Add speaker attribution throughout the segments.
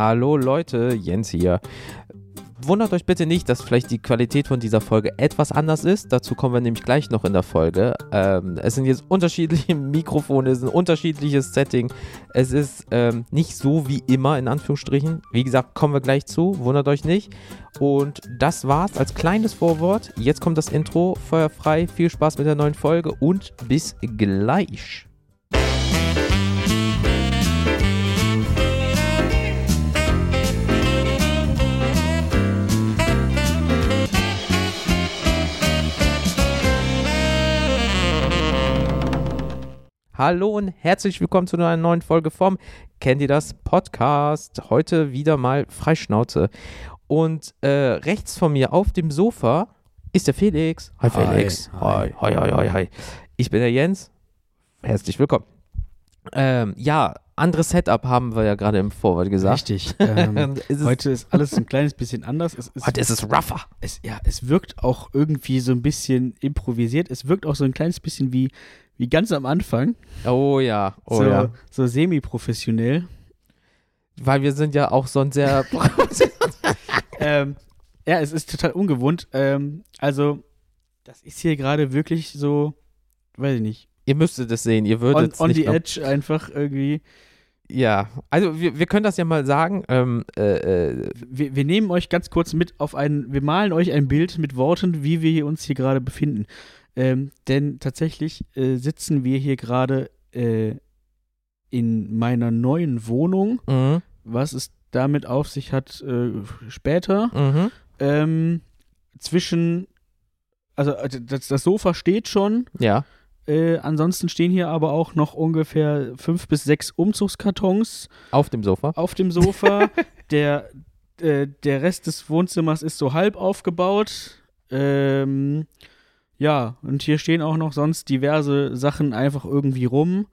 Speaker 1: Hallo Leute, Jens hier. Wundert euch bitte nicht, dass vielleicht die Qualität von dieser Folge etwas anders ist. Dazu kommen wir nämlich gleich noch in der Folge. Ähm, es sind jetzt unterschiedliche Mikrofone, es ist ein unterschiedliches Setting. Es ist ähm, nicht so wie immer, in Anführungsstrichen. Wie gesagt, kommen wir gleich zu. Wundert euch nicht. Und das war's als kleines Vorwort. Jetzt kommt das Intro. Feuerfrei. Viel Spaß mit der neuen Folge und bis gleich. Hallo und herzlich willkommen zu einer neuen Folge vom Kennt ihr das Podcast? Heute wieder mal Freischnauze. Und äh, rechts von mir auf dem Sofa ist der Felix. Hi Felix. Hi, hi, hi, hi, hi. Ich bin der Jens. Herzlich willkommen. Ähm, ja, anderes Setup haben wir ja gerade im Vorwort gesagt.
Speaker 2: Richtig. Ähm,
Speaker 1: Ist
Speaker 2: heute ist alles ein kleines bisschen anders. Es, ist,
Speaker 1: Heute ist es rougher.
Speaker 2: es, ja, es wirkt auch irgendwie so ein bisschen improvisiert. Es wirkt auch so ein kleines bisschen wie, wie ganz am Anfang.
Speaker 1: Oh ja, oh
Speaker 2: so,
Speaker 1: ja.
Speaker 2: so semi-professionell.
Speaker 1: Weil wir sind ja auch so ein sehr
Speaker 2: ähm, ja, es ist total ungewohnt. Ähm, also, das ist hier gerade wirklich so, weiß ich nicht,
Speaker 1: Ihr müsstet es sehen, ihr
Speaker 2: on,
Speaker 1: würdet es
Speaker 2: on
Speaker 1: nicht
Speaker 2: the edge einfach irgendwie.
Speaker 1: Ja, also wir, wir können das ja mal sagen. Ähm, äh, äh,
Speaker 2: Wir, wir nehmen euch ganz kurz mit auf ein, wir malen euch ein Bild mit Worten, wie wir uns hier gerade befinden. Ähm, denn tatsächlich äh, sitzen wir hier gerade äh, in meiner neuen Wohnung.
Speaker 1: mhm,
Speaker 2: Was es damit auf sich hat, äh, später.
Speaker 1: mhm,
Speaker 2: Ähm, zwischen, also äh, das, das Sofa steht schon.
Speaker 1: ja.
Speaker 2: Äh, ansonsten stehen hier aber auch noch ungefähr fünf bis sechs Umzugskartons
Speaker 1: Auf dem Sofa.
Speaker 2: auf dem Sofa. der, äh, der Rest des Wohnzimmers ist so halb aufgebaut. Ähm, ja, und hier stehen auch noch sonst diverse Sachen einfach irgendwie rum.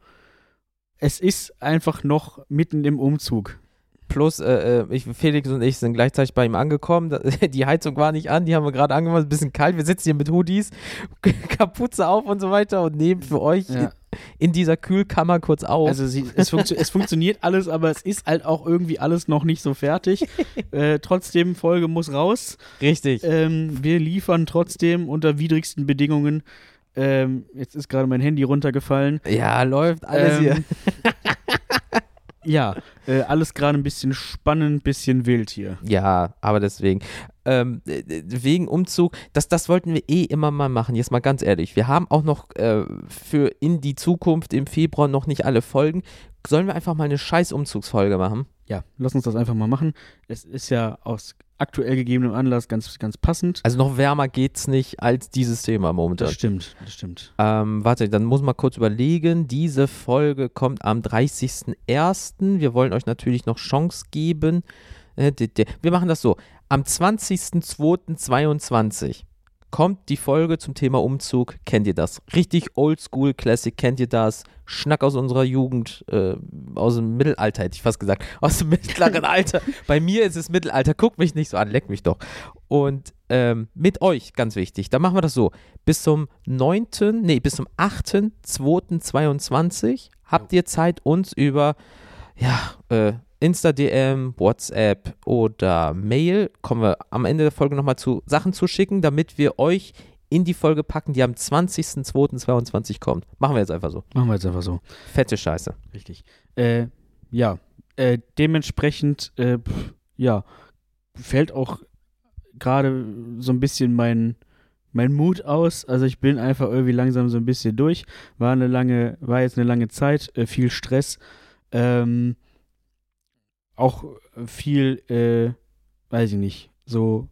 Speaker 2: Es ist einfach noch mitten im Umzug.
Speaker 1: Plus, äh, äh, ich, Felix und ich sind gleichzeitig bei ihm angekommen. Die Heizung war nicht an, die haben wir gerade angemacht, ein bisschen kalt. Wir sitzen hier mit Hoodies, Kapuze auf und so weiter und nehmen für euch
Speaker 2: Ja.
Speaker 1: in, in dieser Kühlkammer kurz auf.
Speaker 2: Also sie, es, funktio es funktioniert alles, aber es ist halt auch irgendwie alles noch nicht so fertig. äh, trotzdem, Folge muss raus.
Speaker 1: Richtig.
Speaker 2: Ähm, wir liefern trotzdem unter widrigsten Bedingungen. Ähm, jetzt ist gerade mein Handy runtergefallen.
Speaker 1: ja, läuft alles hier.
Speaker 2: Ja, äh, alles gerade ein bisschen spannend, bisschen wild hier.
Speaker 1: Ja, aber deswegen. Ähm, äh, wegen Umzug, das, das wollten wir eh immer mal machen, jetzt mal ganz ehrlich. Wir haben auch noch äh, für in die Zukunft im Februar noch nicht alle Folgen. Sollen wir einfach mal eine scheiß Umzugsfolge machen?
Speaker 2: Ja, lass uns das einfach mal machen. Es ist ja aus aktuell gegebenem Anlass ganz, ganz passend.
Speaker 1: Also noch wärmer geht's nicht als dieses Thema momentan.
Speaker 2: Das stimmt, das stimmt.
Speaker 1: Ähm, warte, dann muss man kurz überlegen. Diese Folge kommt am 30.01. Wir wollen euch natürlich noch Chance geben. Äh, Wir machen das so. Am 20.02.22 kommt die Folge zum Thema Umzug. Kennt ihr das? Richtig oldschool Classic. Kennt ihr das? Schnack aus unserer Jugend, äh, aus dem Mittelalter, hätte ich fast gesagt. Aus dem mittleren Alter. Bei mir ist es Mittelalter. Guckt mich nicht so an, leck mich doch. Und ähm, mit euch, ganz wichtig. Dann machen wir das so. Bis zum 9., nee, bis zum 8.2.22 habt ihr Zeit, uns über ja, äh, Insta-DM, WhatsApp oder Mail, kommen wir am Ende der Folge nochmal zu Sachen zu schicken, damit wir euch in die Folge packen, die am 20.02.22 kommt. Machen wir jetzt einfach so.
Speaker 2: Machen wir jetzt einfach so.
Speaker 1: Fette Scheiße.
Speaker 2: Richtig. Äh, ja, äh, dementsprechend, äh, pf, ja, fällt auch gerade so ein bisschen mein, mein Mut aus. Also ich bin einfach irgendwie langsam so ein bisschen durch. War eine lange, war jetzt eine lange Zeit, äh, viel Stress. Ähm, auch viel, äh, weiß ich nicht, so,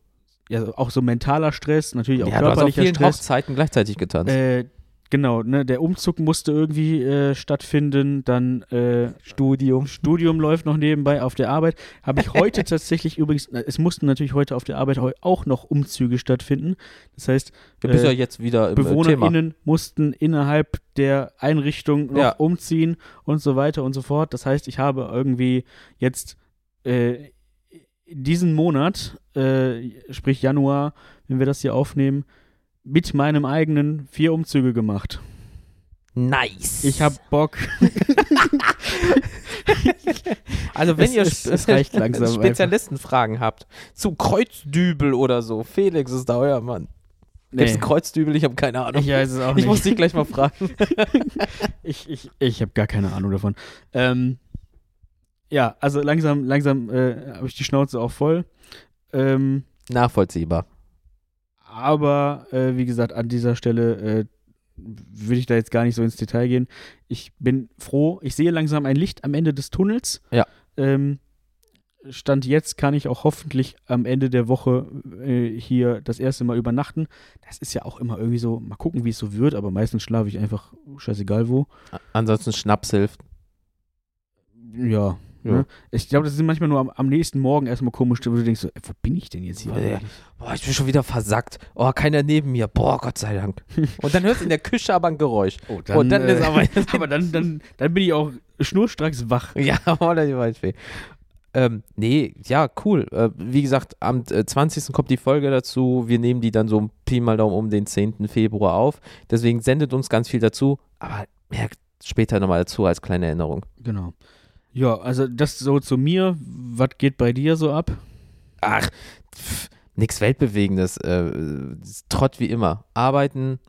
Speaker 2: ja, auch so mentaler Stress, natürlich auch
Speaker 1: Ja, du hast auf
Speaker 2: körperlicher
Speaker 1: vielen
Speaker 2: Stress.
Speaker 1: Hochzeiten gleichzeitig getanzt.
Speaker 2: Äh, genau, ne, der Umzug musste irgendwie äh, stattfinden, dann äh,
Speaker 1: Studium.
Speaker 2: Studium läuft noch nebenbei auf der Arbeit. Habe ich heute tatsächlich übrigens, es mussten natürlich heute auf der Arbeit auch noch Umzüge stattfinden. Das heißt,
Speaker 1: Du bist
Speaker 2: äh,
Speaker 1: ja jetzt wieder im äh, Thema.
Speaker 2: BewohnerInnen mussten innerhalb der Einrichtung noch
Speaker 1: Ja.
Speaker 2: umziehen und so weiter und so fort. Das heißt, ich habe irgendwie jetzt äh, diesen Monat, äh, sprich Januar, wenn wir das hier aufnehmen, mit meinem eigenen vier Umzüge gemacht.
Speaker 1: Nice.
Speaker 2: Ich habe Bock.
Speaker 1: Also wenn
Speaker 2: Es-
Speaker 1: ihr
Speaker 2: es- es reicht langsam
Speaker 1: Spezialistenfragen habt zu Kreuzdübel oder so, Felix ist da euer Mann. Gibt's einen Kreuzdübel? Ich habe keine Ahnung.
Speaker 2: ich weiß es auch
Speaker 1: Ich
Speaker 2: nicht.
Speaker 1: muss dich gleich mal fragen.
Speaker 2: Ich, ich, ich habe gar keine Ahnung davon. Ähm, ja, also langsam, langsam äh, habe ich die Schnauze auch voll. Ähm,
Speaker 1: Nachvollziehbar.
Speaker 2: aber äh, wie gesagt, an dieser Stelle äh, will ich da jetzt gar nicht so ins Detail gehen. Ich bin froh, ich sehe langsam ein Licht am Ende des Tunnels.
Speaker 1: Ja.
Speaker 2: Ähm, Stand jetzt kann ich auch hoffentlich am Ende der Woche äh, hier das erste Mal übernachten. Das ist ja auch immer irgendwie so, mal gucken, wie es so wird, aber meistens schlafe ich einfach scheißegal wo.
Speaker 1: Ansonsten Schnaps hilft.
Speaker 2: Ja.
Speaker 1: Ja.
Speaker 2: Ne? Ich glaube, das ist manchmal nur am, am nächsten Morgen erstmal komisch, wo du denkst, so, ey, wo bin ich denn jetzt hier? Eigentlich?
Speaker 1: Boah, ich bin schon wieder versackt. Oh, keiner neben mir. Boah, Gott sei Dank. Und dann hörst du in der Küche aber ein Geräusch.
Speaker 2: Oh,
Speaker 1: Und dann ist aber-
Speaker 2: aber dann, dann, dann bin ich auch schnurstracks wach.
Speaker 1: Ja, oder die Waldfee. Ähm, nee, ja, cool. Äh, wie gesagt, am äh, 20. kommt die Folge dazu. Wir nehmen die dann so Pi mal Daumen um den 10. Februar auf. Deswegen sendet uns ganz viel dazu. Aber merkt später nochmal dazu als kleine Erinnerung.
Speaker 2: Genau. Ja, also das so zu mir. Was geht bei dir so ab?
Speaker 1: Ach, nix Weltbewegendes. Äh, Trott wie immer. Arbeiten,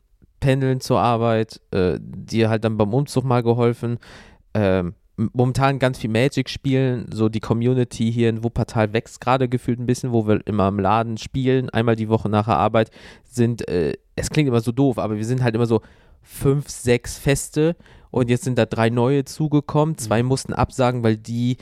Speaker 1: pendeln zur Arbeit, äh, dir halt dann beim Umzug mal geholfen. Ähm, momentan ganz viel Magic spielen. So die Community hier in Wuppertal wächst gerade gefühlt ein bisschen, wo wir immer im Laden spielen. Einmal die Woche nach der Arbeit sind, äh, es klingt immer so doof, aber wir sind halt immer so fünf, sechs Feste und jetzt sind da drei neue zugekommen. Zwei mussten absagen, weil die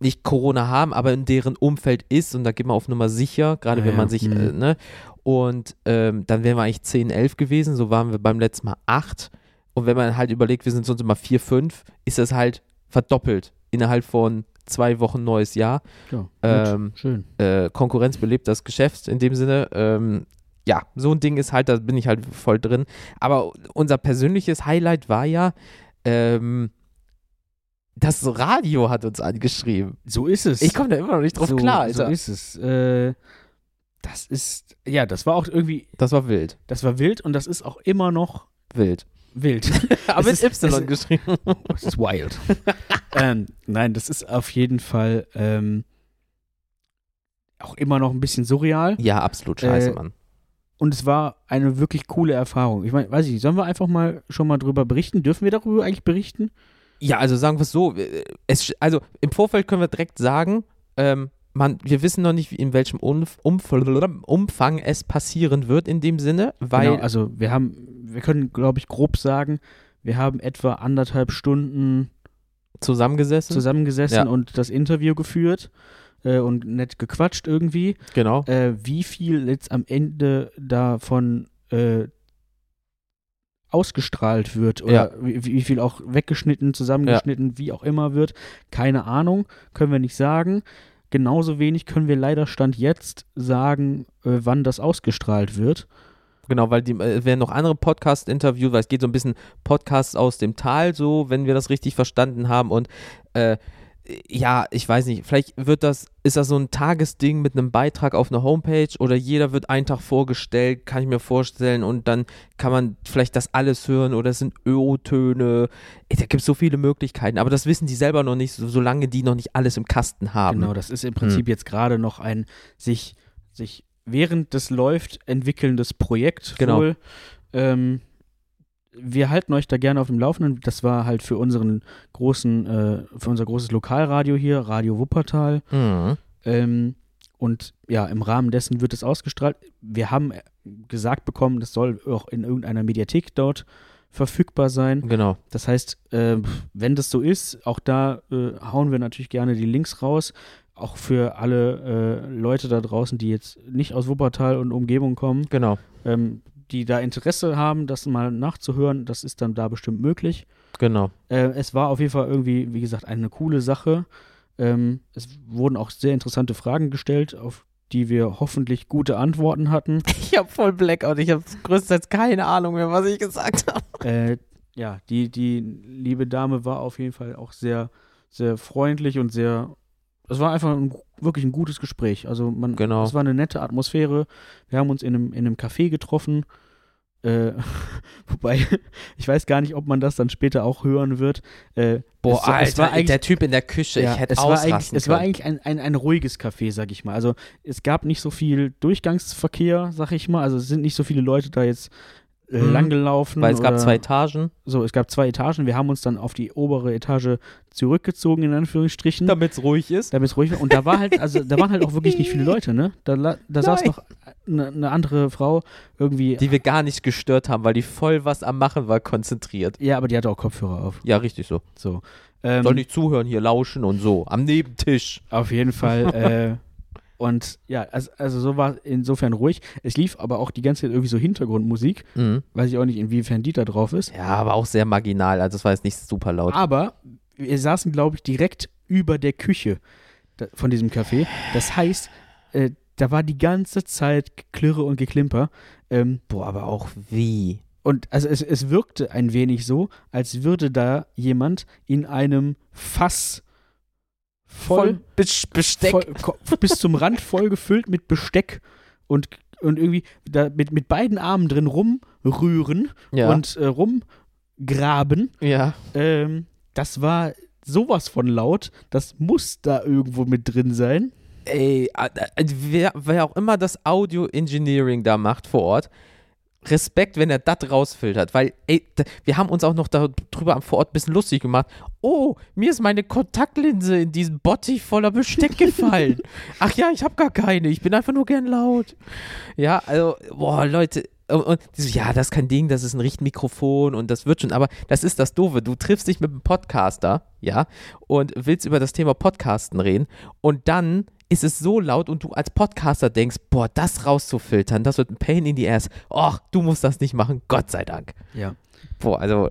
Speaker 1: nicht Corona haben, aber in deren Umfeld ist und da geht man auf Nummer sicher, gerade
Speaker 2: Ja,
Speaker 1: wenn man
Speaker 2: ja.
Speaker 1: sich,
Speaker 2: Mhm.
Speaker 1: äh, ne? Und ähm, dann wären wir eigentlich 10, 11 gewesen, so waren wir beim letzten Mal 8. Und wenn man halt überlegt, wir sind sonst immer 4, 5, ist das halt verdoppelt innerhalb von zwei Wochen neues Jahr.
Speaker 2: Ja, gut,
Speaker 1: Ähm,
Speaker 2: schön.
Speaker 1: Äh, Konkurrenz belebt das Geschäft in dem Sinne. Ähm, ja, so ein Ding ist halt, da bin ich halt voll drin. Aber unser persönliches Highlight war ja, ähm, das Radio hat uns angeschrieben.
Speaker 2: So ist es.
Speaker 1: Ich komme da immer noch nicht drauf
Speaker 2: so,
Speaker 1: klar,
Speaker 2: So
Speaker 1: Alter.
Speaker 2: ist es. Äh, das ist, ja, das war auch irgendwie,
Speaker 1: das war wild.
Speaker 2: das war wild und das ist auch immer noch
Speaker 1: Wild.
Speaker 2: wild.
Speaker 1: Aber
Speaker 2: Es
Speaker 1: mit
Speaker 2: ist-
Speaker 1: Y
Speaker 2: es-
Speaker 1: geschrieben.
Speaker 2: Das ist wild. ähm, nein, das ist auf jeden Fall ähm, auch immer noch ein bisschen surreal.
Speaker 1: Ja, absolut scheiße,
Speaker 2: Äh,
Speaker 1: Mann.
Speaker 2: Und es war eine wirklich coole Erfahrung. Ich meine, weiß ich nicht, sollen wir einfach mal schon mal drüber berichten? Dürfen wir darüber eigentlich berichten?
Speaker 1: Ja, also sagen wir es so, äh, es, also im Vorfeld können wir direkt sagen, ähm, man, wir wissen noch nicht, in welchem Umf Umf Umfang es passieren wird in dem Sinne, weil
Speaker 2: genau, also wir haben, wir können, glaube ich, grob sagen, wir haben etwa anderthalb Stunden
Speaker 1: zusammengesessen.
Speaker 2: zusammengesessen
Speaker 1: Ja.
Speaker 2: und das Interview geführt äh, und nett gequatscht irgendwie.
Speaker 1: genau.
Speaker 2: Äh, wie viel jetzt am Ende davon äh, ausgestrahlt wird oder
Speaker 1: Ja.
Speaker 2: wie, wie viel auch weggeschnitten, zusammengeschnitten, wie auch immer wird, keine Ahnung, können wir nicht sagen. Genauso wenig können wir leider Stand jetzt sagen, äh, wann das ausgestrahlt wird.
Speaker 1: Genau, weil die äh, werden noch andere Podcast-Interviews, weil es geht so ein bisschen Podcasts aus dem Tal, so, wenn wir das richtig verstanden haben. Und äh, ja, ich weiß nicht, vielleicht wird das, ist das so ein Tagesding mit einem Beitrag auf einer Homepage oder jeder wird einen Tag vorgestellt, kann ich mir vorstellen, und dann kann man vielleicht das alles hören oder es sind Ö-Töne. Ey, Da gibt es so viele Möglichkeiten, aber das wissen die selber noch nicht, so, solange die noch nicht alles im Kasten haben.
Speaker 2: Genau, das ist im Prinzip
Speaker 1: Hm.
Speaker 2: jetzt gerade noch ein sich, sich während das läuft entwickelndes Projekt
Speaker 1: Genau.
Speaker 2: wohl. Ähm, wir halten euch da gerne auf dem Laufenden. Das war halt für unseren großen, äh, für unser großes Lokalradio hier, Radio Wuppertal.
Speaker 1: Mhm.
Speaker 2: Ähm, und ja, im Rahmen dessen wird es ausgestrahlt. Wir haben äh, gesagt bekommen, das soll auch in irgendeiner Mediathek dort verfügbar sein.
Speaker 1: Genau.
Speaker 2: Das heißt, äh, wenn das so ist, auch da äh, hauen wir natürlich gerne die Links raus. Auch für alle äh, Leute da draußen, die jetzt nicht aus Wuppertal und Umgebung kommen,
Speaker 1: Genau.
Speaker 2: ähm, die da Interesse haben, das mal nachzuhören, das ist dann da bestimmt möglich.
Speaker 1: Genau.
Speaker 2: Äh, es war auf jeden Fall irgendwie, wie gesagt, eine coole Sache. Ähm, es wurden auch sehr interessante Fragen gestellt, auf die wir hoffentlich gute Antworten hatten.
Speaker 1: Ich habe voll Blackout. Ich habe größtenteils keine Ahnung mehr, was ich gesagt habe.
Speaker 2: äh, ja, die, die liebe Dame war auf jeden Fall auch sehr, sehr freundlich und sehr. Es war einfach ein, wirklich ein gutes Gespräch. Also man,
Speaker 1: Genau.
Speaker 2: es war eine nette Atmosphäre. Wir haben uns in einem, in einem Café getroffen Äh, wobei, ich weiß gar nicht, ob man das dann später auch hören wird. Äh,
Speaker 1: Boah,
Speaker 2: es, war-
Speaker 1: Alter,
Speaker 2: es war eigentlich,
Speaker 1: der Typ in der Küche,
Speaker 2: ja,
Speaker 1: ich hätte
Speaker 2: es war eigentlich,
Speaker 1: ausrasten
Speaker 2: es war eigentlich ein, ein, ein ruhiges Café, sag ich mal. Also es gab nicht so viel Durchgangsverkehr, sag ich mal. Also es sind nicht so viele Leute da jetzt
Speaker 1: Mhm.
Speaker 2: langgelaufen.
Speaker 1: Weil es gab zwei Etagen.
Speaker 2: So, es gab zwei Etagen. Wir haben uns dann auf die obere Etage zurückgezogen, in Anführungsstrichen.
Speaker 1: Damit es ruhig ist.
Speaker 2: damit es ruhig war. Und da war halt, also da waren halt auch wirklich nicht viele Leute, ne? Da, da saß noch eine ne andere Frau irgendwie.
Speaker 1: Die wir gar nicht gestört haben, weil die voll was am Machen war, konzentriert.
Speaker 2: ja, aber die hatte auch Kopfhörer auf.
Speaker 1: Ja, richtig so.
Speaker 2: So. Ähm,
Speaker 1: Soll nicht zuhören, hier lauschen und so. Am Nebentisch.
Speaker 2: Auf jeden Fall. äh, und ja, also, also so war insofern ruhig. Es lief aber auch die ganze Zeit irgendwie so Hintergrundmusik.
Speaker 1: Mhm.
Speaker 2: Weiß ich auch nicht, inwiefern die da drauf ist.
Speaker 1: Ja, aber auch sehr marginal. Also es war jetzt nicht super laut.
Speaker 2: Aber wir saßen, glaube ich, direkt über der Küche von diesem Café. Das heißt, äh, da war die ganze Zeit Klirre und Geklimper. Ähm,
Speaker 1: Boah, aber auch wie?
Speaker 2: und also es, es wirkte ein wenig so, als würde da jemand in einem Fass voll,
Speaker 1: Bes- Besteck.
Speaker 2: voll bis zum Rand voll gefüllt mit Besteck und, und irgendwie da mit, mit beiden Armen drin rumrühren
Speaker 1: ja.
Speaker 2: und äh, rumgraben.
Speaker 1: ja.
Speaker 2: Ähm, das war sowas von laut. Das muss da irgendwo mit drin sein.
Speaker 1: Ey, wer, wer auch immer das Audio Engineering da macht vor Ort, Respekt, wenn er das rausfiltert, weil ey, wir haben uns auch noch darüber am vor Ort ein bisschen lustig gemacht. Oh, mir ist meine Kontaktlinse in diesen Bottich voller Besteck gefallen. Ach ja, ich habe gar keine, ich bin einfach nur gern laut. Ja, also, boah, Leute, und, die so, ja, das ist kein Ding, das ist ein Richtmikrofon und das wird schon, aber das ist das Doofe. Du triffst dich mit einem Podcaster, ja, und willst über das Thema Podcasten reden und dann ist es so laut und du als Podcaster denkst, boah, das rauszufiltern, das wird ein Pain in the ass. Och, du musst das nicht machen, Gott sei Dank.
Speaker 2: Ja.
Speaker 1: Boah, also,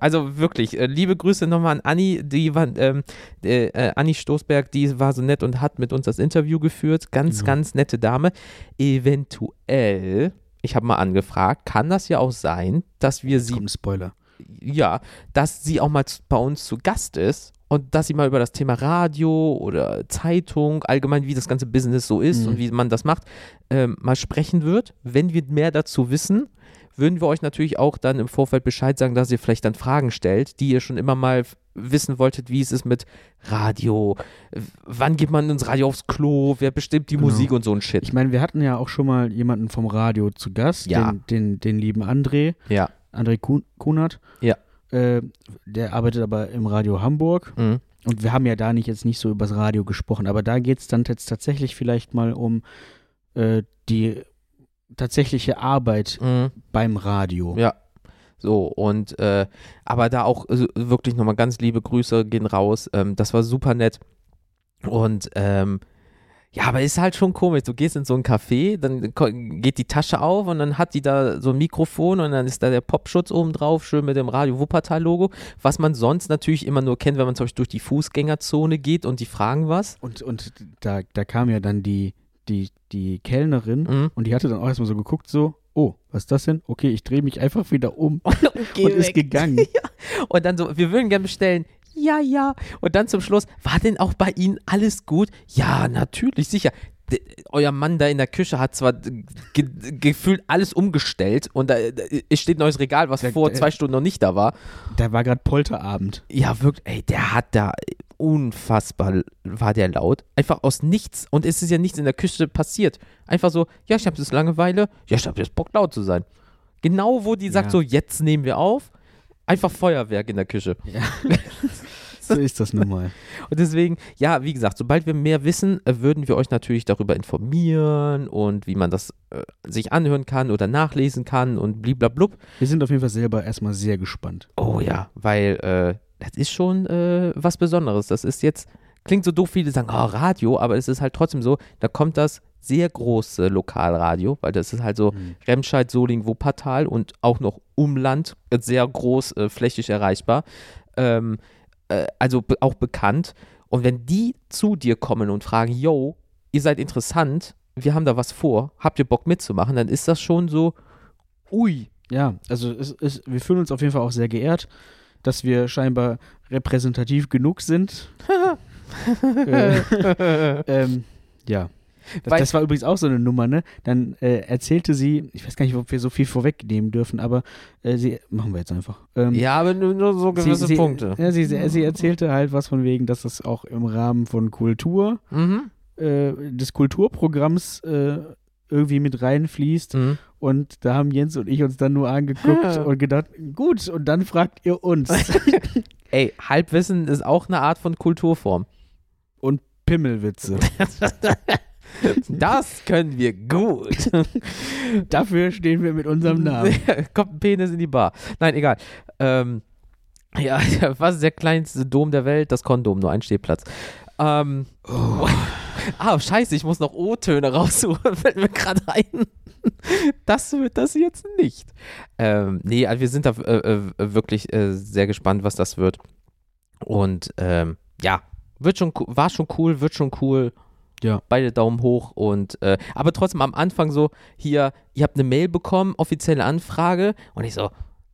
Speaker 1: also wirklich, äh, liebe Grüße nochmal an Anni, die war, ähm, äh, äh, Anni Stoßberg, die war so nett und hat mit uns das Interview geführt. Ganz,
Speaker 2: Mhm.
Speaker 1: ganz nette Dame. Eventuell, ich habe mal angefragt, kann das ja auch sein, dass wir sie
Speaker 2: Kommt ein Spoiler.
Speaker 1: ja, dass sie auch mal bei uns zu Gast ist und dass sie mal über das Thema Radio oder Zeitung, allgemein wie das ganze Business so ist
Speaker 2: Mhm.
Speaker 1: und wie man das macht, ähm, mal sprechen wird. Wenn wir mehr dazu wissen, würden wir euch natürlich auch dann im Vorfeld Bescheid sagen, dass ihr vielleicht dann Fragen stellt, die ihr schon immer mal wissen wolltet, wie es ist mit Radio, wann geht man ins Radio aufs Klo, wer bestimmt die
Speaker 2: Genau.
Speaker 1: Musik und so ein Shit.
Speaker 2: Ich meine, wir hatten ja auch schon mal jemanden vom Radio zu Gast,
Speaker 1: Ja.
Speaker 2: den, den, den lieben André,
Speaker 1: ja.
Speaker 2: André Kunert.
Speaker 1: Ja.
Speaker 2: Äh, der arbeitet aber im Radio Hamburg.
Speaker 1: Mhm.
Speaker 2: Und wir haben ja da nicht jetzt nicht so übers Radio gesprochen, aber da geht es dann jetzt tatsächlich vielleicht mal um äh, die tatsächliche Arbeit
Speaker 1: Mhm.
Speaker 2: beim Radio.
Speaker 1: Ja. So, und äh, aber da auch äh, wirklich nochmal ganz liebe Grüße gehen raus. Ähm, das war super nett. Und ähm, ja, aber ist halt schon komisch. Du gehst in so ein Café, dann geht die Tasche auf und dann hat die da so ein Mikrofon und dann ist da der Popschutz oben drauf, schön mit dem Radio Wuppertal-Logo, was man sonst natürlich immer nur kennt, wenn man zum Beispiel durch die Fußgängerzone geht und die fragen was.
Speaker 2: Und, und da, da kam ja dann die, die, die Kellnerin
Speaker 1: Mhm.
Speaker 2: und die hatte dann auch erstmal so geguckt, so, oh, was ist das denn? Okay, ich drehe mich einfach wieder um
Speaker 1: Und,
Speaker 2: und ist gegangen.
Speaker 1: Und dann so, wir würden gerne bestellen. Ja, ja. Und dann zum Schluss, war denn auch bei Ihnen alles gut? Ja, natürlich, sicher. D euer Mann da in der Küche hat zwar ge gefühlt alles umgestellt und da es steht ein neues Regal, was
Speaker 2: Der-
Speaker 1: vor zwei Stunden noch nicht da war.
Speaker 2: Da war gerade Polterabend.
Speaker 1: Ja, wirklich, ey, der hat da unfassbar, war der laut. Einfach aus nichts. Und es ist ja nichts in der Küche passiert. Einfach so, ja, ich habe jetzt Langeweile. Ja, ich habe jetzt Bock, laut zu sein. Genau, wo die sagt
Speaker 2: Ja.
Speaker 1: so, jetzt nehmen wir auf. Einfach Feuerwerk in der Küche.
Speaker 2: Ja. so ist das nun mal.
Speaker 1: Und deswegen, ja, wie gesagt, sobald wir mehr wissen, äh, würden wir euch natürlich darüber informieren und wie man das äh, sich anhören kann oder nachlesen kann und bliblablub.
Speaker 2: Wir sind auf jeden Fall selber erstmal sehr gespannt.
Speaker 1: Oh ja, weil äh, das ist schon äh, was Besonderes. Das ist jetzt, klingt so doof, viele sagen, oh, Radio, aber es ist halt trotzdem so, da kommt das sehr große Lokalradio, weil das ist halt so Remscheid, Soling, Wuppertal und auch noch Umland, äh, sehr groß äh, flächig erreichbar. Ähm, äh, also be auch bekannt. Und wenn die zu dir kommen und fragen, yo, ihr seid interessant, wir haben da was vor, habt ihr Bock mitzumachen, dann ist das schon so, ui.
Speaker 2: Ja, also es, es, wir fühlen uns auf jeden Fall auch sehr geehrt, dass wir scheinbar repräsentativ genug sind. äh, ähm, ja. Das,
Speaker 1: Weil-
Speaker 2: das war übrigens auch so eine Nummer, ne? Dann äh, erzählte sie, ich weiß gar nicht, ob wir so viel vorwegnehmen dürfen, aber äh, sie, machen wir jetzt einfach. Ähm,
Speaker 1: Ja, aber nur, so gewisse
Speaker 2: sie, sie,
Speaker 1: Punkte.
Speaker 2: Ja, sie, sie, erzählte halt was von wegen, dass das auch im Rahmen von Kultur,
Speaker 1: Mhm.
Speaker 2: äh, des Kulturprogramms äh, irgendwie mit reinfließt.
Speaker 1: Mhm.
Speaker 2: Und da haben Jens und ich uns dann nur angeguckt
Speaker 1: Ja.
Speaker 2: und gedacht, gut, und dann fragt ihr uns.
Speaker 1: Ey, Halbwissen ist auch eine Art von Kulturform.
Speaker 2: Pimmelwitze.
Speaker 1: Das können wir gut.
Speaker 2: Dafür stehen wir mit unserem Namen.
Speaker 1: Kommt ein Penis in die Bar. Nein, egal. Ähm, ja, was ist der kleinste Dom der Welt? Das Kondom, nur ein Stehplatz. Ähm, Ah, scheiße, ich muss noch O-Töne raussuchen, fällt mir gerade ein. Das wird das jetzt nicht. Ähm, nee, also wir sind da äh, äh, wirklich äh, sehr gespannt, was das wird. Und ähm, ja, wird schon, war schon cool, wird schon cool.
Speaker 2: Ja.
Speaker 1: Beide Daumen hoch und äh, aber trotzdem am Anfang so, hier, ihr habt eine Mail bekommen, offizielle Anfrage und ich so,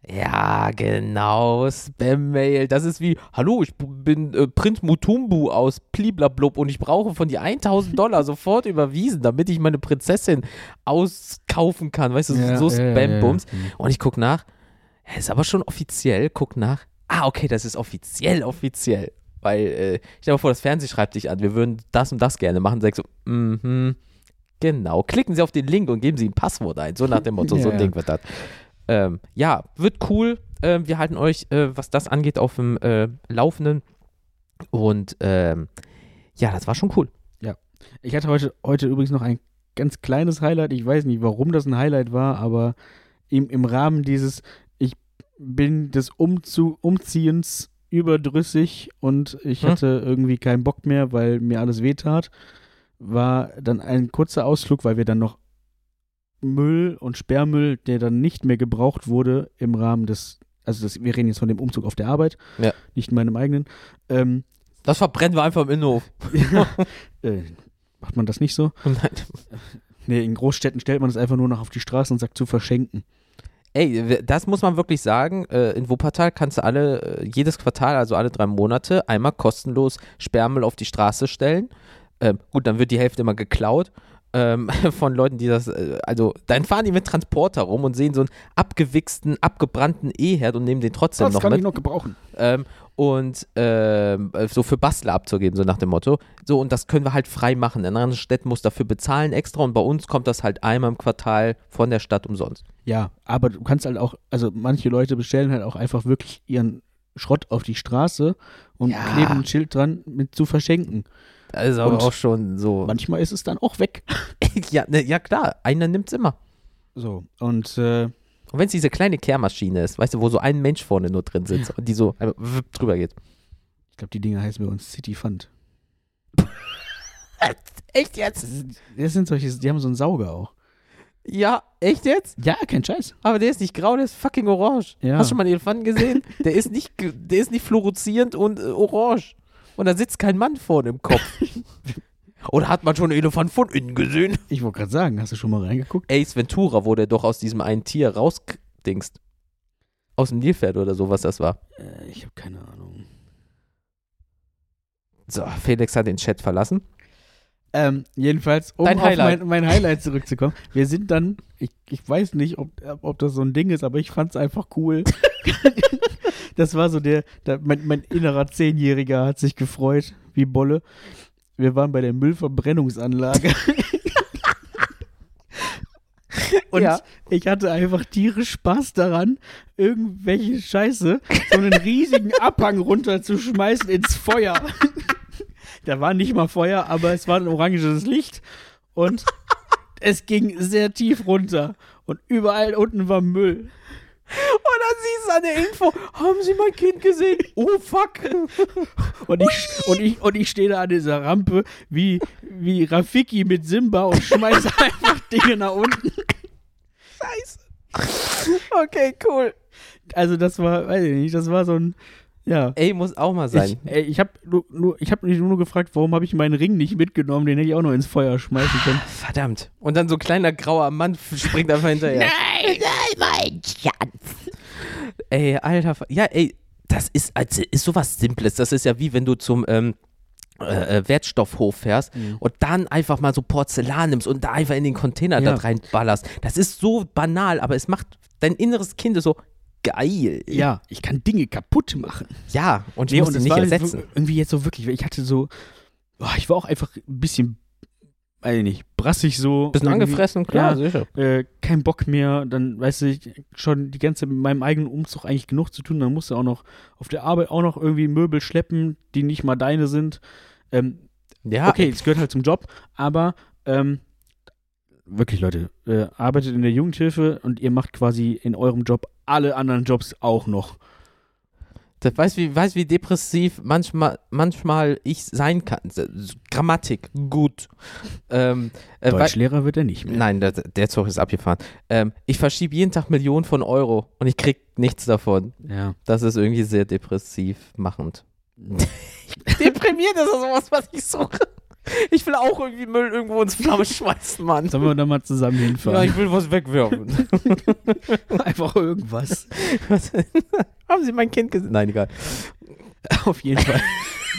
Speaker 1: ja, genau, Spam-Mail. Das ist wie, hallo, ich bin äh, Prinz Mutumbu aus Bliblablub und ich brauche von dir 1000 Dollar sofort überwiesen, damit ich meine Prinzessin auskaufen kann. Weißt du,
Speaker 2: Ja,
Speaker 1: so
Speaker 2: ja,
Speaker 1: Spam-Bums.
Speaker 2: ja.
Speaker 1: Und ich guck nach, ist aber schon offiziell, guck nach. Ah, okay, das ist offiziell, offiziell. Weil, äh, stell dir mal vor, das Fernsehen schreibt dich an, wir würden das und das gerne machen. Sag ich so, mhm, genau. Klicken Sie auf den Link und geben Sie ein Passwort ein. So nach dem Motto, so
Speaker 2: Ja,
Speaker 1: ein
Speaker 2: ja.
Speaker 1: Ding wird das. Ähm, ja, wird cool. Ähm, wir halten euch, äh, was das angeht, auf dem äh, Laufenden. Und ähm, ja, das war schon cool.
Speaker 2: Ich hatte heute, heute übrigens noch ein ganz kleines Highlight. Ich weiß nicht, warum das ein Highlight war, aber im, im Rahmen dieses, ich bin des Umzu Umziehens überdrüssig und ich
Speaker 1: Hm.
Speaker 2: hatte irgendwie keinen Bock mehr, weil mir alles wehtat, war dann ein kurzer Ausflug, weil wir dann noch Müll und Sperrmüll, der dann nicht mehr gebraucht wurde im Rahmen des, also das, wir reden jetzt von dem Umzug auf der Arbeit,
Speaker 1: Ja.
Speaker 2: nicht in meinem eigenen, ähm,
Speaker 1: Das verbrennen wir einfach im Innenhof.
Speaker 2: äh, macht man das nicht so?
Speaker 1: Nein.
Speaker 2: Nee, in Großstädten stellt man es einfach nur noch auf die Straße und sagt zu verschenken.
Speaker 1: Ey, das muss man wirklich sagen. Äh, in Wuppertal kannst du alle, äh, jedes Quartal, also alle drei Monate, einmal kostenlos Sperrmüll auf die Straße stellen. Ähm, gut, dann wird die Hälfte immer geklaut ähm, von Leuten, die das, äh, also dann fahren die mit Transporter rum und sehen so einen abgewichsten, abgebrannten E-Herd und nehmen den trotzdem noch mit.
Speaker 2: noch gebrauchen.
Speaker 1: Ähm, und ähm, so für Bastler abzugeben, so nach dem Motto. So, und das können wir halt frei machen. In anderen Städten muss dafür bezahlen extra und bei uns kommt das halt einmal im Quartal von der Stadt umsonst.
Speaker 2: Ja, aber du kannst halt auch, also manche Leute bestellen halt auch einfach wirklich ihren Schrott auf die Straße und
Speaker 1: Ja.
Speaker 2: kleben ein Schild dran mit zu verschenken.
Speaker 1: Ist aber auch schon so.
Speaker 2: Manchmal ist es dann auch weg.
Speaker 1: ja, ne, ja, klar, einer nimmt's immer.
Speaker 2: So, und äh,
Speaker 1: Und wenn es diese kleine Kehrmaschine ist, weißt du, wo so ein Mensch vorne nur drin sitzt und die so drüber geht.
Speaker 2: ich glaube, die Dinger heißen bei uns City Fund.
Speaker 1: Echt jetzt?
Speaker 2: Das, sind- solche, die haben so einen Sauger auch.
Speaker 1: Ja, echt jetzt?
Speaker 2: Ja, kein Scheiß.
Speaker 1: Aber der ist nicht grau, der ist fucking orange.
Speaker 2: Ja.
Speaker 1: Hast du schon mal einen Elefanten gesehen? Der ist nicht, der ist nicht fluoreszierend und äh, orange. Und da sitzt kein Mann vorne im Kopf. Oder hat man schon einen Elefant von innen gesehen?
Speaker 2: Ich wollte gerade sagen, hast du schon mal reingeguckt?
Speaker 1: Ace Ventura, wo der doch aus diesem einen Tier rausdingst. Aus dem Nilpferd oder so, was das war.
Speaker 2: Äh, ich habe keine Ahnung.
Speaker 1: So, Felix hat den Chat verlassen.
Speaker 2: Ähm, jedenfalls, um
Speaker 1: Dein
Speaker 2: auf
Speaker 1: Highlight.
Speaker 2: Mein, mein Highlight zurückzukommen. Wir sind dann, ich, ich weiß nicht, ob, ob das so ein Ding ist, aber ich fand es einfach cool. das war so der, der mein, mein innerer Zehnjähriger hat sich gefreut, wie Bolle. Wir waren bei der Müllverbrennungsanlage. Und
Speaker 1: Ja.
Speaker 2: ich hatte einfach tierisch Spaß daran, irgendwelche Scheiße, so einen riesigen Abhang runterzuschmeißen ins Feuer. Da war nicht mal Feuer, aber es war ein oranges Licht und es ging sehr tief runter und überall unten war Müll.
Speaker 1: Und dann siehst du an der Info, haben Sie mein Kind gesehen? Oh fuck.
Speaker 2: Und ich, und ich, und ich stehe da an dieser Rampe wie, wie Rafiki mit Simba und schmeiße einfach Dinge nach unten.
Speaker 1: Scheiße. Okay, cool.
Speaker 2: Also das war, weiß ich nicht, das war so ein, ja.
Speaker 1: Ey, muss auch mal sein.
Speaker 2: Ich, ey, ich habe nur, nur, ich hab mich nur gefragt, warum habe ich meinen Ring nicht mitgenommen? Den hätte ich auch noch ins Feuer schmeißen können.
Speaker 1: Verdammt. Und dann so ein kleiner grauer Mann springt einfach hinterher.
Speaker 3: Nein, nein, mein Schatz.
Speaker 1: Ey, alter. Ja, ey, das ist, also, ist sowas Simples. Das ist ja wie wenn du zum, ähm, äh, äh, Wertstoffhof fährst
Speaker 2: Mhm.
Speaker 1: und dann einfach mal so Porzellan nimmst und da einfach in den Container
Speaker 2: Ja.
Speaker 1: da reinballerst. Das ist so banal, aber es macht dein inneres Kind so geil.
Speaker 2: Ja, ich kann Dinge kaputt machen.
Speaker 1: Ja, und ich
Speaker 2: Nee,
Speaker 1: muss
Speaker 2: und
Speaker 1: nicht ersetzen.
Speaker 2: irgendwie jetzt so wirklich, ich hatte so, oh, ich war auch einfach ein bisschen, weiß ich nicht, brassig so.
Speaker 1: Bisschen angefressen, klar,
Speaker 2: Ja.
Speaker 1: sicher.
Speaker 2: Äh, kein Bock mehr, dann weißt du, ich schon die ganze Zeit mit meinem eigenen Umzug eigentlich genug zu tun, dann musst du auch noch auf der Arbeit auch noch irgendwie Möbel schleppen, die nicht mal deine sind. Ähm,
Speaker 1: Ja,
Speaker 2: okay, es gehört halt zum Job, aber ähm, wirklich Leute, äh, arbeitet in der Jugendhilfe und ihr macht quasi in eurem Job alle anderen Jobs auch noch.
Speaker 1: Das weißt wie, weißt, wie depressiv manchmal, manchmal ich sein kann. Grammatik, gut. Ähm, äh,
Speaker 2: Deutschlehrer wird er nicht mehr.
Speaker 1: Nein, der, der Zug ist abgefahren. Ähm, ich verschiebe jeden Tag Millionen von Euro und ich krieg nichts davon.
Speaker 2: Ja.
Speaker 1: Das ist irgendwie sehr depressiv machend. Deprimiert ist sowas, was ich suche. Ich will auch irgendwie Müll irgendwo ins Flamme schmeißen, Mann.
Speaker 2: Sollen wir da mal zusammen
Speaker 1: Ja,
Speaker 2: hinfahren?
Speaker 1: ich will was wegwerfen.
Speaker 2: Einfach irgendwas.
Speaker 1: Was- Haben Sie mein Kind gesehen? Nein, egal.
Speaker 2: Auf jeden Fall.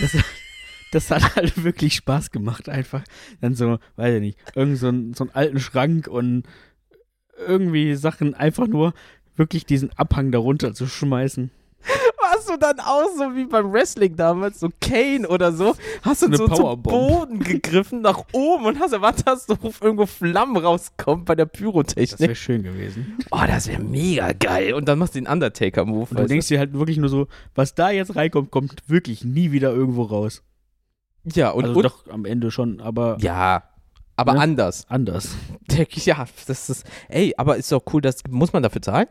Speaker 2: Das, das hat halt wirklich Spaß gemacht, einfach. Dann so, weiß ich nicht, irgend so, ein, so einen alten Schrank und irgendwie Sachen einfach nur wirklich diesen Abhang darunter zu schmeißen.
Speaker 1: Warst du dann auch so wie beim Wrestling damals, so Kane oder so, hast du so zum
Speaker 2: Powerbomb.
Speaker 1: Boden gegriffen, nach oben und hast erwartet, dass so irgendwo Flammen rauskommen bei der
Speaker 2: Das
Speaker 1: Pyrotechnik.
Speaker 2: wäre schön gewesen.
Speaker 1: Oh, das wäre mega geil. Und dann machst du den Undertaker-Move.
Speaker 2: Und du denkst dir halt wirklich nur so, was da jetzt reinkommt, kommt wirklich nie wieder irgendwo raus.
Speaker 1: ja, und,
Speaker 2: also
Speaker 1: und
Speaker 2: doch am Ende schon, aber
Speaker 1: ja, aber
Speaker 2: Ne?
Speaker 1: anders.
Speaker 2: anders.
Speaker 1: Ja, das ist, ey, aber ist doch cool, das muss man dafür zahlen?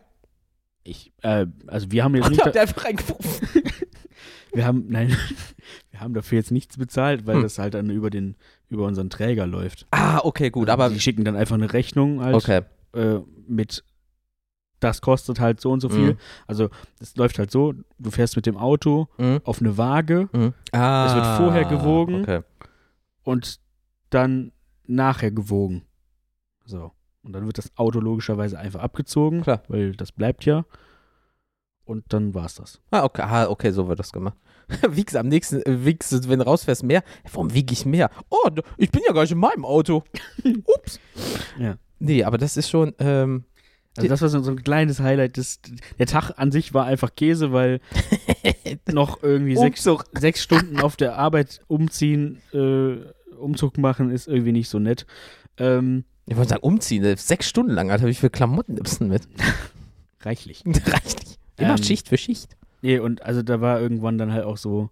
Speaker 2: Ich, äh, also wir haben jetzt
Speaker 1: Ich
Speaker 2: nicht,
Speaker 1: hab der einfach reingerufen.
Speaker 2: wir haben, nein, wir haben dafür jetzt nichts bezahlt, weil
Speaker 1: Hm.
Speaker 2: das halt dann über den, über unseren Träger läuft.
Speaker 1: Ah, okay, gut, aber
Speaker 2: die schicken dann einfach eine Rechnung halt
Speaker 1: okay.
Speaker 2: äh, mit das kostet halt so und so viel.
Speaker 1: Mhm.
Speaker 2: Also es läuft halt so, du fährst mit dem Auto
Speaker 1: Mhm.
Speaker 2: auf eine Waage
Speaker 1: Mhm. Ah,
Speaker 2: Es wird vorher gewogen.
Speaker 1: Okay.
Speaker 2: und dann nachher gewogen. So. Und dann wird das Auto logischerweise einfach abgezogen,
Speaker 1: Klar.
Speaker 2: weil das bleibt ja. Und dann war's das.
Speaker 1: Ah, okay, ah, okay, so wird das gemacht. Wiegst am nächsten, äh, wiegst wenn du rausfährst, mehr? Warum wiege ich mehr? Oh, ich bin ja gar nicht in meinem Auto. Ups.
Speaker 2: Ja.
Speaker 1: Nee, aber das ist schon, ähm,
Speaker 2: Also das war so ein kleines Highlight. Des, der Tag an sich war einfach Käse, weil noch irgendwie sechs, sechs Stunden auf der Arbeit umziehen, äh, Umzug machen, ist irgendwie nicht so nett. Ähm,
Speaker 1: Ich wollte sagen, umziehen. Sechs Stunden lang, Alter. Wie viele Klamotten nimmst du mit?
Speaker 2: reichlich.
Speaker 1: Reicht nicht. Ihr
Speaker 2: Ähm,
Speaker 1: macht Schicht für Schicht.
Speaker 2: Nee, und also da war irgendwann dann halt auch so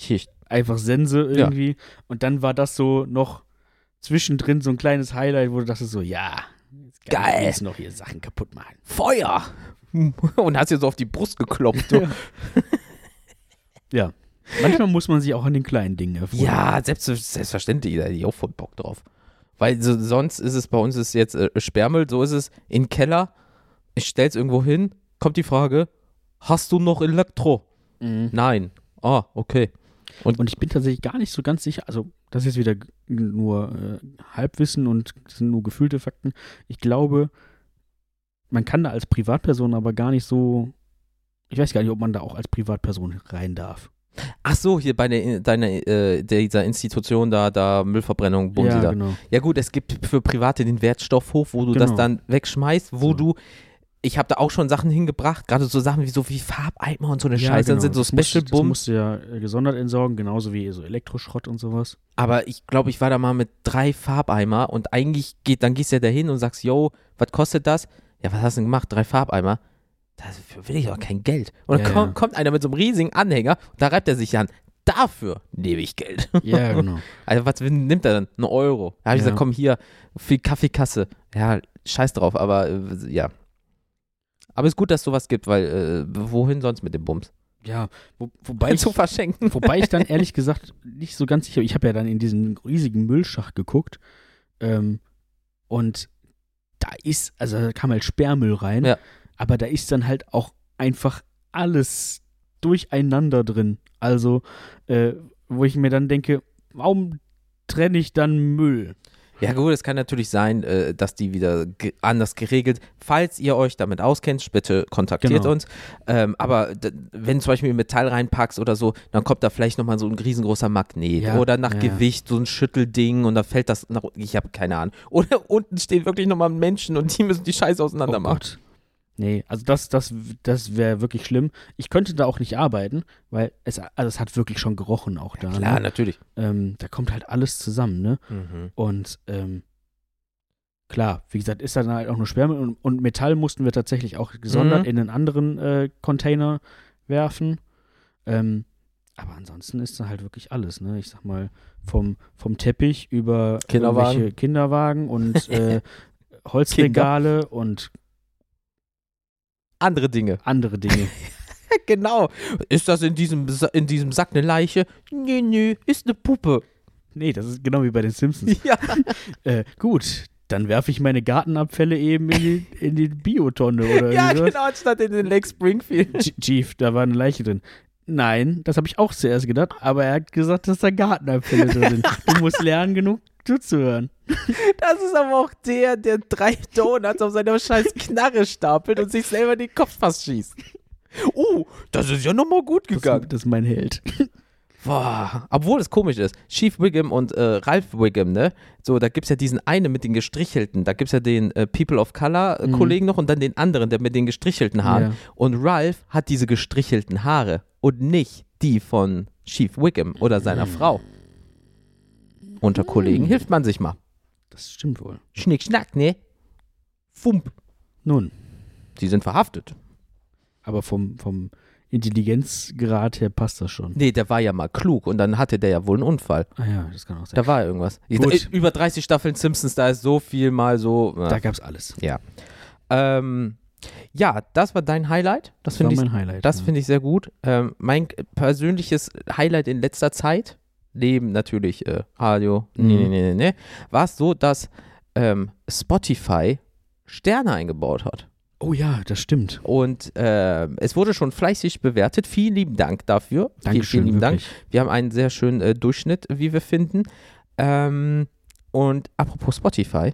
Speaker 1: Schicht.
Speaker 2: einfach Sense irgendwie. Und dann war das so noch zwischendrin so ein kleines Highlight, wo du dachtest so, ja,
Speaker 1: Geil.
Speaker 2: ich jetzt noch hier Sachen kaputt machen.
Speaker 1: Feuer! Und hast dir so auf die Brust geklopft. So.
Speaker 2: Ja. ja. Manchmal muss man sich auch an den kleinen Dingen erfreuen.
Speaker 1: Ja, selbst, selbstverständlich, da hätte ich auch voll Bock drauf. Weil so, sonst ist es bei uns ist jetzt äh, Sperrmüll, so ist es in den Keller, ich stell's irgendwo hin, kommt die Frage, hast du noch Elektro?
Speaker 2: Mhm.
Speaker 1: Nein. Ah, okay.
Speaker 2: Und ich bin tatsächlich gar nicht so ganz sicher, also das ist wieder nur äh, Halbwissen und das sind nur gefühlte Fakten. Ich glaube, man kann da als Privatperson aber gar nicht so, ich weiß gar nicht, ob man da auch als Privatperson rein darf.
Speaker 1: Ach so, hier bei der, deiner, äh, dieser Institution da, da Müllverbrennung, Bumsi
Speaker 2: ja,
Speaker 1: da.
Speaker 2: genau.
Speaker 1: Ja gut, es gibt für Private den Wertstoffhof, wo du das
Speaker 2: Genau.
Speaker 1: dann wegschmeißt, wo
Speaker 2: So.
Speaker 1: du, ich habe da auch schon Sachen hingebracht, gerade so Sachen wie so wie Farbeimer und so eine
Speaker 2: Ja,
Speaker 1: Scheiße, dann
Speaker 2: genau.
Speaker 1: sind so
Speaker 2: Das
Speaker 1: Special
Speaker 2: Das
Speaker 1: Bums.
Speaker 2: musst du ja äh, gesondert entsorgen, genauso wie so Elektroschrott und sowas.
Speaker 1: Aber ich glaube, ich war da mal mit drei Farbeimer und eigentlich geht, dann gehst du ja dahin und sagst, yo, was kostet das? Ja, was hast du denn gemacht? Drei Farbeimer? Dafür will ich doch kein Geld. Und dann
Speaker 2: Ja,
Speaker 1: kommt,
Speaker 2: ja.
Speaker 1: kommt einer mit so einem riesigen Anhänger und da reibt er sich an. Dafür nehme ich Geld.
Speaker 2: Ja, genau.
Speaker 1: Also was nimmt er dann? Ein Euro. Da habe ich
Speaker 2: Ja.
Speaker 1: gesagt, komm hier, viel Kaffeekasse. Ja, scheiß drauf, aber äh, ja. Aber ist gut, dass es sowas gibt, weil äh, wohin sonst mit dem Bums?
Speaker 2: ja, wo, wobei, ich,
Speaker 1: zu verschenken.
Speaker 2: wobei ich dann ehrlich gesagt nicht so ganz sicher, ich habe ja dann in diesen riesigen Müllschacht geguckt ähm, und da ist, also da kam halt Sperrmüll rein,
Speaker 1: Ja.
Speaker 2: Aber da ist dann halt auch einfach alles durcheinander drin. Also, äh, wo ich mir dann denke, warum trenne ich dann Müll?
Speaker 1: Ja gut, es kann natürlich sein, äh, dass die wieder anders geregelt. Falls ihr euch damit auskennt, bitte kontaktiert
Speaker 2: Genau.
Speaker 1: uns. Ähm, aber wenn zum Beispiel Metall reinpackst oder so, dann kommt da vielleicht nochmal so ein riesengroßer Magnet
Speaker 2: Ja,
Speaker 1: oder nach
Speaker 2: ja.
Speaker 1: Gewicht so ein Schüttelding und da fällt das nach Ich habe keine Ahnung. Oder unten stehen wirklich nochmal Menschen und die müssen die Scheiße auseinander
Speaker 2: Oh
Speaker 1: machen.
Speaker 2: Gott. Nee, also das, das, das wäre wirklich schlimm. Ich könnte da auch nicht arbeiten, weil es, also es hat wirklich schon gerochen auch da.
Speaker 1: Klar,
Speaker 2: ne?
Speaker 1: natürlich.
Speaker 2: ähm, da kommt halt alles zusammen, ne?
Speaker 1: Mhm.
Speaker 2: Und ähm, klar, wie gesagt, ist dann halt auch nur Sperrmüll und, und Metall mussten wir tatsächlich auch gesondert
Speaker 1: Mhm.
Speaker 2: in einen anderen äh, Container werfen. Ähm, aber ansonsten ist da halt wirklich alles, ne? Ich sag mal, vom, vom Teppich über
Speaker 1: Kinderwagen.
Speaker 2: irgendwelche Kinderwagen und äh, Holzregale und
Speaker 1: Andere Dinge.
Speaker 2: andere Dinge.
Speaker 1: genau. Ist das in diesem, in diesem Sack eine Leiche? Nö, nö, ist eine Puppe.
Speaker 2: nee, das ist genau wie bei den Simpsons.
Speaker 1: Ja.
Speaker 2: Äh, gut, dann werfe ich meine Gartenabfälle eben in die, in die Biotonne oder
Speaker 1: Ja,
Speaker 2: irgendwie sowas.
Speaker 1: genau, anstatt in den Lake Springfield.
Speaker 2: Ch- Chief, da war eine Leiche drin. Nein, das habe ich auch zuerst gedacht, aber er hat gesagt, dass da Gartenabfälle drin sind. Du musst lernen, genug zuzuhören.
Speaker 1: Das ist aber auch der, der drei Donuts auf seiner scheiß Knarre stapelt und sich selber den Kopf fast schießt. Oh, das ist ja nochmal gut
Speaker 2: Das,
Speaker 1: gegangen.
Speaker 2: das ist mein Held.
Speaker 1: Boah, obwohl es komisch ist. Chief Wiggum und äh, Ralph Wiggum, ne? So, da gibt's ja diesen einen mit den gestrichelten. Da gibt's ja den äh, People of Color äh,
Speaker 2: Mhm.
Speaker 1: Kollegen noch und dann den anderen, der mit den gestrichelten Haaren.
Speaker 2: Ja.
Speaker 1: Und Ralph hat diese gestrichelten Haare und nicht die von Chief Wiggum oder seiner
Speaker 2: Mhm.
Speaker 1: Frau. Unter Kollegen hilft man sich mal.
Speaker 2: Das stimmt wohl.
Speaker 1: Schnick, schnack, ne? Fump.
Speaker 2: Nun,
Speaker 1: Die sind verhaftet.
Speaker 2: aber vom, vom Intelligenzgrad her passt das schon.
Speaker 1: Nee, der war ja mal klug und dann hatte der ja wohl einen Unfall.
Speaker 2: Ah ja, das kann auch sein.
Speaker 1: Da war irgendwas.
Speaker 2: Gut.
Speaker 1: Über 30 Staffeln Simpsons, da ist so viel mal so. Ja,
Speaker 2: Da gab's alles.
Speaker 1: ähm, ja das war dein Highlight. Das
Speaker 2: Das war
Speaker 1: finde ich,
Speaker 2: mein Highlight.
Speaker 1: das
Speaker 2: ja.
Speaker 1: finde ich sehr gut. Ähm, mein persönliches Highlight in letzter Zeit, neben natürlich äh, Radio, nee, nee,
Speaker 2: Mhm.
Speaker 1: nee, nee, nee, war es so, dass ähm, Spotify Sterne eingebaut hat.
Speaker 2: Oh ja, das stimmt.
Speaker 1: Und äh, es wurde schon fleißig bewertet. Vielen lieben Dank dafür.
Speaker 2: Dankeschön,
Speaker 1: vielen lieben Dank.
Speaker 2: wirklich.
Speaker 1: Wir haben einen sehr schönen äh, Durchschnitt, wie wir finden. Ähm, und apropos Spotify,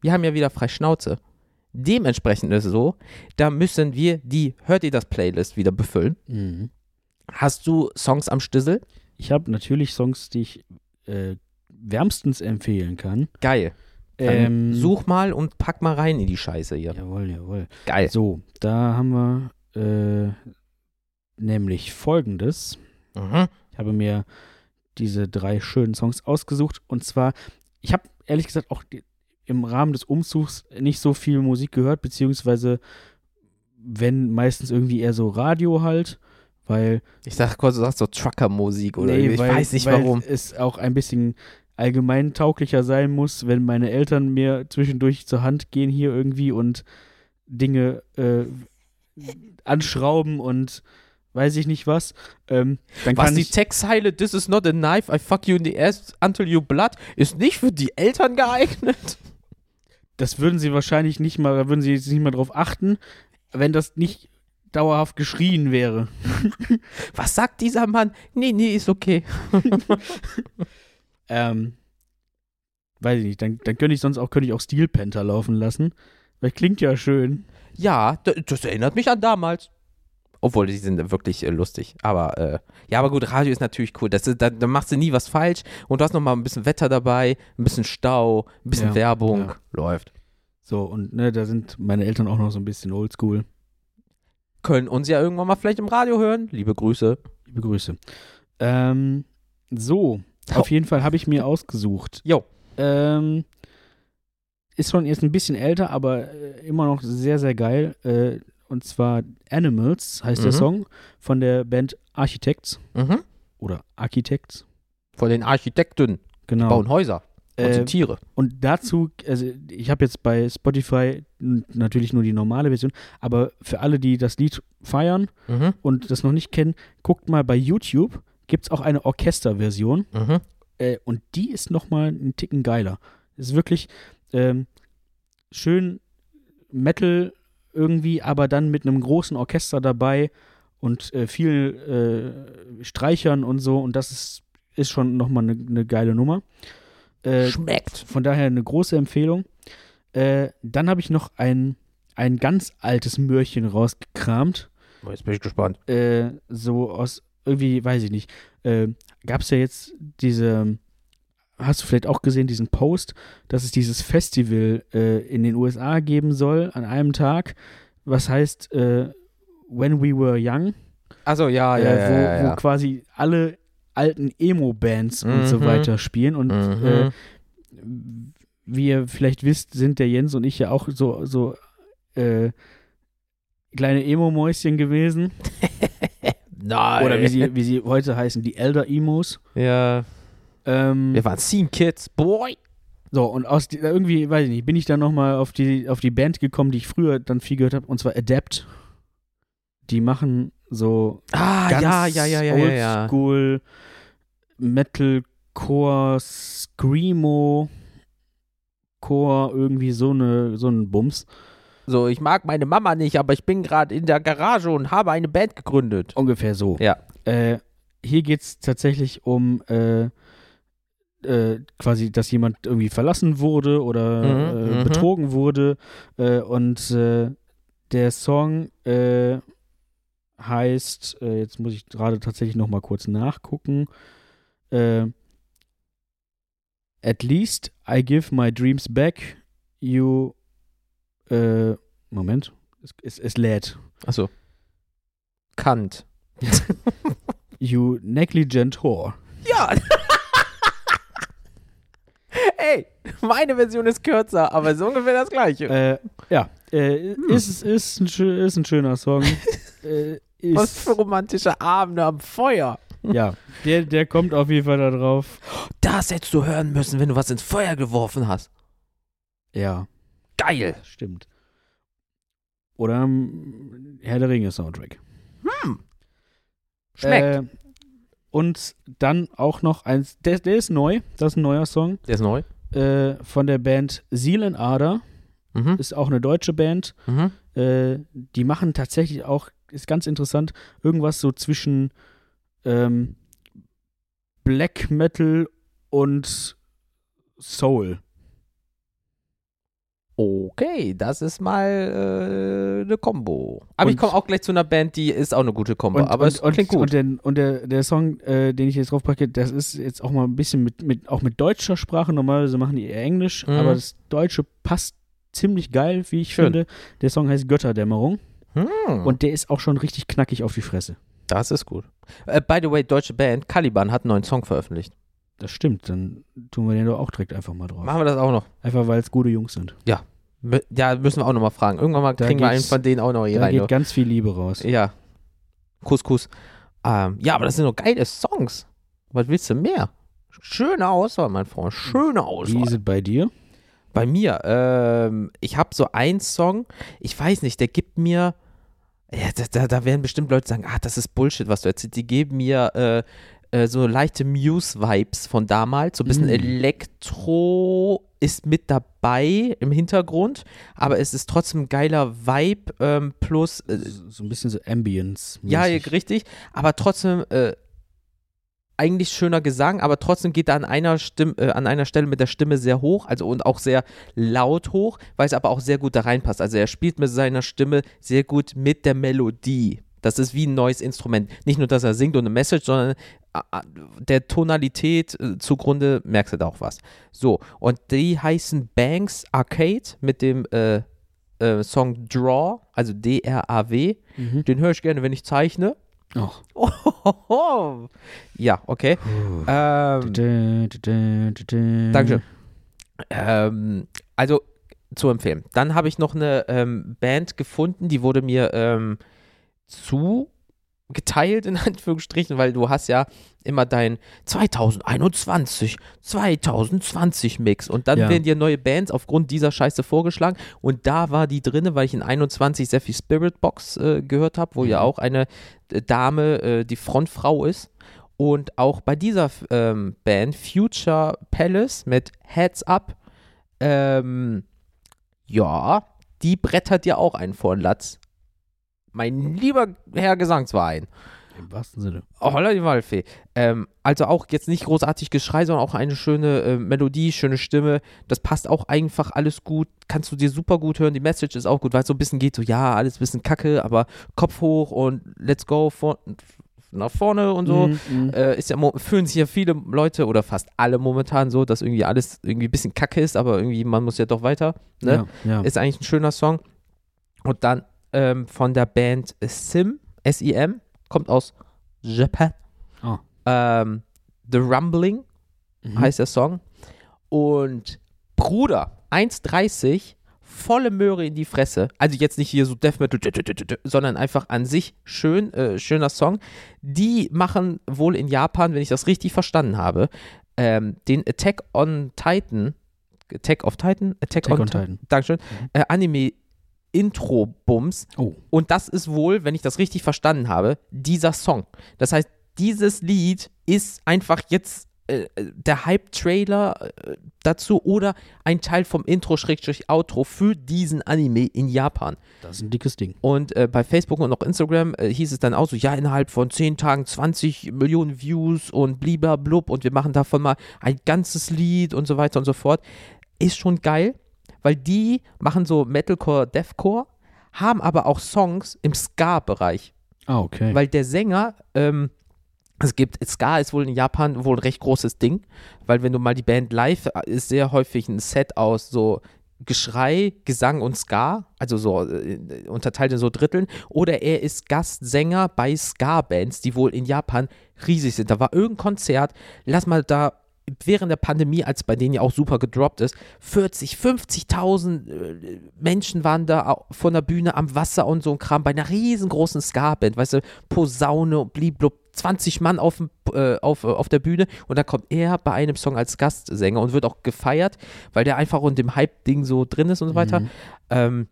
Speaker 1: wir haben ja wieder frei Schnauze. Dementsprechend ist es so, da müssen wir die Hört ihr das Playlist wieder befüllen.
Speaker 2: Mhm.
Speaker 1: Hast du Songs am Stissel?
Speaker 2: Ich habe natürlich Songs, die ich äh, wärmstens empfehlen kann.
Speaker 1: Geil.
Speaker 2: Ähm,
Speaker 1: such mal und pack mal rein in die Scheiße hier.
Speaker 2: Jawohl, jawohl.
Speaker 1: Geil.
Speaker 2: So, da haben wir äh, nämlich folgendes.
Speaker 1: Mhm.
Speaker 2: Ich habe mir diese drei schönen Songs ausgesucht. Und zwar, ich habe ehrlich gesagt auch die, im Rahmen des Umzugs nicht so viel Musik gehört, beziehungsweise wenn meistens irgendwie eher so Radio halt, weil,
Speaker 1: Ich dachte kurz, du sagst so Trucker-Musik oder irgendwie. ich
Speaker 2: weil,
Speaker 1: weiß nicht
Speaker 2: weil
Speaker 1: warum.
Speaker 2: es auch ein bisschen allgemein tauglicher sein muss, wenn meine Eltern mir zwischendurch zur Hand gehen hier irgendwie und Dinge äh, anschrauben und weiß ich nicht was. Ähm, dann
Speaker 1: Was
Speaker 2: kann
Speaker 1: die Textzeile This is not a knife, I fuck you in the ass until you blood ist nicht für die Eltern geeignet.
Speaker 2: das würden sie wahrscheinlich nicht mal, da würden sie jetzt nicht mal drauf achten, wenn das nicht dauerhaft geschrien wäre.
Speaker 1: Was sagt dieser Mann? Nee, nee, ist okay.
Speaker 2: Ähm, weiß ich nicht, dann, dann könnte ich sonst auch, könnte ich auch Steel Panther laufen lassen. Weil klingt ja schön.
Speaker 1: Ja, das erinnert mich an damals. Obwohl, die sind wirklich äh, lustig. Aber, äh, ja, aber gut, Radio ist natürlich cool. Das da, da machst du nie was falsch. Und du hast nochmal ein bisschen Wetter dabei, ein bisschen Stau, ein bisschen
Speaker 2: Ja,
Speaker 1: Werbung.
Speaker 2: ja.
Speaker 1: Läuft.
Speaker 2: So, und ne, da sind meine Eltern auch noch so ein bisschen oldschool.
Speaker 1: Können uns ja irgendwann mal vielleicht im Radio hören. Liebe Grüße.
Speaker 2: Liebe Grüße. Ähm, so, auf jeden Fall habe ich mir ausgesucht.
Speaker 1: Jo.
Speaker 2: Ähm, ist schon erst ein bisschen älter, aber äh, immer noch sehr, sehr geil. Äh, und zwar Animals heißt der
Speaker 1: Mhm.
Speaker 2: Song von der Band Architects
Speaker 1: Mhm.
Speaker 2: oder Architects.
Speaker 1: Von den Architekten.
Speaker 2: Genau.
Speaker 1: Bauen Häuser. Und
Speaker 2: Äh,
Speaker 1: sind Tiere.
Speaker 2: Und dazu, also ich habe jetzt bei Spotify natürlich nur die normale Version, aber für alle, die das Lied feiern
Speaker 1: Mhm.
Speaker 2: und das noch nicht kennen, guckt mal bei YouTube, gibt es auch eine Orchesterversion
Speaker 1: Mhm.
Speaker 2: äh, und die ist nochmal einen Ticken geiler. Ist wirklich ähm, schön Metal irgendwie, aber dann mit einem großen Orchester dabei und äh, viel äh, Streichern und so und das ist, ist schon nochmal eine ne geile Nummer. Äh,
Speaker 1: Schmeckt.
Speaker 2: von daher eine große Empfehlung. Äh, dann habe ich noch ein, ein ganz altes Mörchen rausgekramt.
Speaker 1: Oh, Jetzt bin ich gespannt.
Speaker 2: Äh, so aus, irgendwie, weiß ich nicht. Äh, Gab es ja jetzt diese, hast du vielleicht auch gesehen, diesen Post, dass es dieses Festival äh, in den USA geben soll an einem Tag, was heißt äh, When We Were Young,
Speaker 1: Also ja, ja,
Speaker 2: äh,
Speaker 1: ja,
Speaker 2: wo,
Speaker 1: ja, ja.
Speaker 2: wo quasi alle alten Emo-Bands und so
Speaker 1: Mhm.
Speaker 2: weiter spielen und
Speaker 1: Mhm.
Speaker 2: äh, wie ihr vielleicht wisst, sind der Jens und ich ja auch so, so äh, kleine Emo-Mäuschen gewesen.
Speaker 1: Nein.
Speaker 2: Oder wie sie, wie sie heute heißen, die Elder Emos.
Speaker 1: Ja.
Speaker 2: Ähm,
Speaker 1: Wir waren Scene Kids. Boy.
Speaker 2: So, und aus die, irgendwie, weiß ich nicht, bin ich dann nochmal auf die, auf die Band gekommen, die ich früher dann viel gehört habe, und zwar Adapt. Die machen so
Speaker 1: Ah,
Speaker 2: ganz
Speaker 1: ja, ja, ja, ja, ja, ja.
Speaker 2: Oldschool Metalcore, Screamo, Core, irgendwie so eine so ein Bums.
Speaker 1: So, ich mag meine Mama nicht, aber ich bin gerade in der Garage und habe eine Band gegründet.
Speaker 2: Ungefähr so.
Speaker 1: Ja.
Speaker 2: Äh, hier geht es tatsächlich um äh, äh, quasi, dass jemand irgendwie verlassen wurde oder
Speaker 1: Mhm,
Speaker 2: äh,
Speaker 1: mhm.
Speaker 2: betrogen wurde. Äh, und äh, der Song heißt, jetzt muss ich gerade tatsächlich noch mal kurz nachgucken. Äh, At least I give my dreams back. You. Äh, Moment. Es, es, es lädt.
Speaker 1: Achso. Kant.
Speaker 2: You negligent whore.
Speaker 1: Ja. Ey, meine Version ist kürzer, aber ist ungefähr das gleiche.
Speaker 2: Äh, ja, äh,
Speaker 1: Hm.
Speaker 2: ist, ist, ein, ist ein schöner Song. äh,
Speaker 1: Was
Speaker 2: ist,
Speaker 1: für romantische Abende am Feuer.
Speaker 2: Ja, der, der kommt auf jeden Fall da drauf.
Speaker 1: Das hättest du hören müssen, wenn du was ins Feuer geworfen hast.
Speaker 2: Ja,
Speaker 1: Geil.
Speaker 2: stimmt. Oder ähm, Herr der Ringe Soundtrack.
Speaker 1: Hm. Schmeckt.
Speaker 2: Äh, und dann auch noch eins, der, der ist neu, das ist ein neuer Song,
Speaker 1: Der ist neu.
Speaker 2: äh, von der Band Seelenader.
Speaker 1: Mhm.
Speaker 2: Ist auch eine deutsche Band.
Speaker 1: Mhm.
Speaker 2: Äh, die machen tatsächlich auch, ist ganz interessant, irgendwas so zwischen ähm, Black Metal und Soul.
Speaker 1: Okay, das ist mal äh, eine Kombo. Aber ich
Speaker 2: Und-
Speaker 1: komme auch gleich zu einer Band, die ist auch eine gute Kombo.
Speaker 2: Und,
Speaker 1: aber
Speaker 2: und,
Speaker 1: es klingt gut.
Speaker 2: Und, der, und der, der Song, äh, den ich jetzt draufpacke, das ist jetzt auch mal ein bisschen mit, mit auch mit deutscher Sprache. Normalerweise machen die eher Englisch,
Speaker 1: Mhm.
Speaker 2: aber das Deutsche passt ziemlich geil, wie ich
Speaker 1: Schön.
Speaker 2: finde. Der Song heißt Götterdämmerung
Speaker 1: hm,
Speaker 2: und der ist auch schon richtig knackig auf die Fresse.
Speaker 1: Das ist gut. Äh, by the way, deutsche Band, Caliban hat einen neuen Song veröffentlicht.
Speaker 2: Das stimmt, dann tun wir den doch auch direkt einfach mal drauf.
Speaker 1: Machen wir das auch noch.
Speaker 2: Einfach weil es gute Jungs sind.
Speaker 1: Mü- Ja, müssen wir auch nochmal fragen. Irgendwann mal
Speaker 2: Da
Speaker 1: kriegen wir einen von denen auch noch hier
Speaker 2: Da
Speaker 1: rein.
Speaker 2: geht
Speaker 1: ne?
Speaker 2: ganz viel Liebe raus.
Speaker 1: Ja. Kuss, Kuss. Ähm, ja, aber das sind doch geile Songs. Was willst du mehr? Schöne Auswahl, mein Freund. Schöne
Speaker 2: Wie
Speaker 1: Auswahl.
Speaker 2: ist es bei dir?
Speaker 1: Bei mir, ähm, ich habe so einen Song, ich weiß nicht, der gibt mir, ja, da, da, werden bestimmt Leute sagen, ah, das ist Bullshit, was du erzählst. Die geben mir äh, äh, so leichte Muse-Vibes von damals, so ein bisschen
Speaker 2: Mm.
Speaker 1: Elektro ist mit dabei im Hintergrund, aber es ist trotzdem ein geiler Vibe ähm, plus äh,
Speaker 2: So ein bisschen so Ambience.
Speaker 1: ja, richtig, aber trotzdem äh, eigentlich schöner Gesang, aber trotzdem geht er an einer Stimme, äh, an einer Stelle mit der Stimme sehr hoch, also und auch sehr laut hoch, weil es aber auch sehr gut da reinpasst. Also er spielt mit seiner Stimme sehr gut mit der Melodie. Das ist wie ein neues Instrument. Nicht nur, dass er singt und eine Message, sondern äh, äh, der Tonalität äh, zugrunde merkst du da auch was. So, und die heißen Banks Arcade mit dem äh, äh, Song Draw, also D-R-A-W.
Speaker 2: Mhm.
Speaker 1: Den höre ich gerne, wenn ich zeichne.
Speaker 2: Ach.
Speaker 1: Oh, ja, okay. Ähm,
Speaker 2: Dankeschön.
Speaker 1: Dankeschön. ähm, also zu empfehlen. Dann habe ich noch eine ähm, Band gefunden, die wurde mir ähm, zugeteilt, in Anführungsstrichen, weil du hast ja immer dein 2021, 2020 Mix und dann
Speaker 2: Ja.
Speaker 1: werden dir neue Bands aufgrund dieser Scheiße vorgeschlagen und da war die drinne, weil ich in 21 sehr viel Spirit Box äh, gehört habe, wo ja
Speaker 2: Mhm.
Speaker 1: auch eine äh, Dame äh, die Frontfrau ist und auch bei dieser ähm, Band Future Palace mit Heads Up, ähm, ja, die brettert dir auch einen vor den Latz. Mein lieber Herr Gesangsverein.
Speaker 2: Im wahrsten Sinne.
Speaker 1: Oh, holla die Waldfee. Ähm, also auch jetzt nicht großartig Geschrei, sondern auch eine schöne äh, Melodie, schöne Stimme. Das passt auch einfach alles gut. Kannst du dir super gut hören. Die Message ist auch gut, weil es so ein bisschen geht, so ja, alles ein bisschen kacke, aber Kopf hoch und let's go vor, nach vorne und so.
Speaker 2: Mhm, mhm.
Speaker 1: Äh, ist ja, fühlen sich ja viele Leute oder fast alle momentan so, dass irgendwie alles irgendwie ein bisschen kacke ist, aber irgendwie man muss ja doch weiter. Ne?
Speaker 2: Ja, ja.
Speaker 1: Ist eigentlich ein schöner Song. Und dann ähm, von der Band Sim, S-I-M, kommt aus Japan.
Speaker 2: Ah.
Speaker 1: Ähm, The Rumbling
Speaker 2: Mhm.
Speaker 1: heißt der Song. Und Bruder, 1,30, volle Möhre in die Fresse. Also jetzt nicht hier so Death Metal, sondern einfach an sich schön, äh, schöner Song. Die machen wohl in Japan, wenn ich das richtig verstanden habe, ähm, den Attack on Titan, Attack of Titan, Attack,
Speaker 2: Attack
Speaker 1: on,
Speaker 2: on
Speaker 1: Titan. Dankeschön, äh, Anime Intro-Bums.
Speaker 2: Oh.
Speaker 1: Und das ist wohl, wenn ich das richtig verstanden habe, dieser Song. Das heißt, dieses Lied ist einfach jetzt äh, der Hype-Trailer äh, dazu oder ein Teil vom Intro-Outro für diesen Anime in Japan.
Speaker 2: Das ist ein dickes Ding.
Speaker 1: Und äh, bei Facebook und auch Instagram äh, hieß es dann auch so, ja, innerhalb von 10 Tagen 20 Millionen Views und blub und wir machen davon mal ein ganzes Lied und so weiter und so fort. Ist schon geil, weil die machen so Metalcore, Deathcore, haben aber auch Songs im Ska-Bereich.
Speaker 2: Ah, okay.
Speaker 1: Weil der Sänger, ähm, es gibt, Ska ist wohl in Japan wohl ein recht großes Ding, weil wenn du mal die Band live, äh, ist sehr häufig ein Set aus so Geschrei, Gesang und Ska, also so äh, unterteilt in so Dritteln, oder er ist Gastsänger bei Ska-Bands, die wohl in Japan riesig sind. Da war irgendein Konzert, lass mal da während der Pandemie, als bei denen ja auch super gedroppt ist, 40, 50.000 äh, Menschen waren da von der Bühne am Wasser und so ein Kram bei einer riesengroßen Ska-Band, weißt du, Posaune und bliblub, 20 Mann auf, dem, äh, auf, äh, auf der Bühne und da kommt er bei einem Song als Gastsänger und wird auch gefeiert, weil der einfach unter dem Hype-Ding so drin ist und so weiter.
Speaker 2: Mhm.
Speaker 1: Ähm,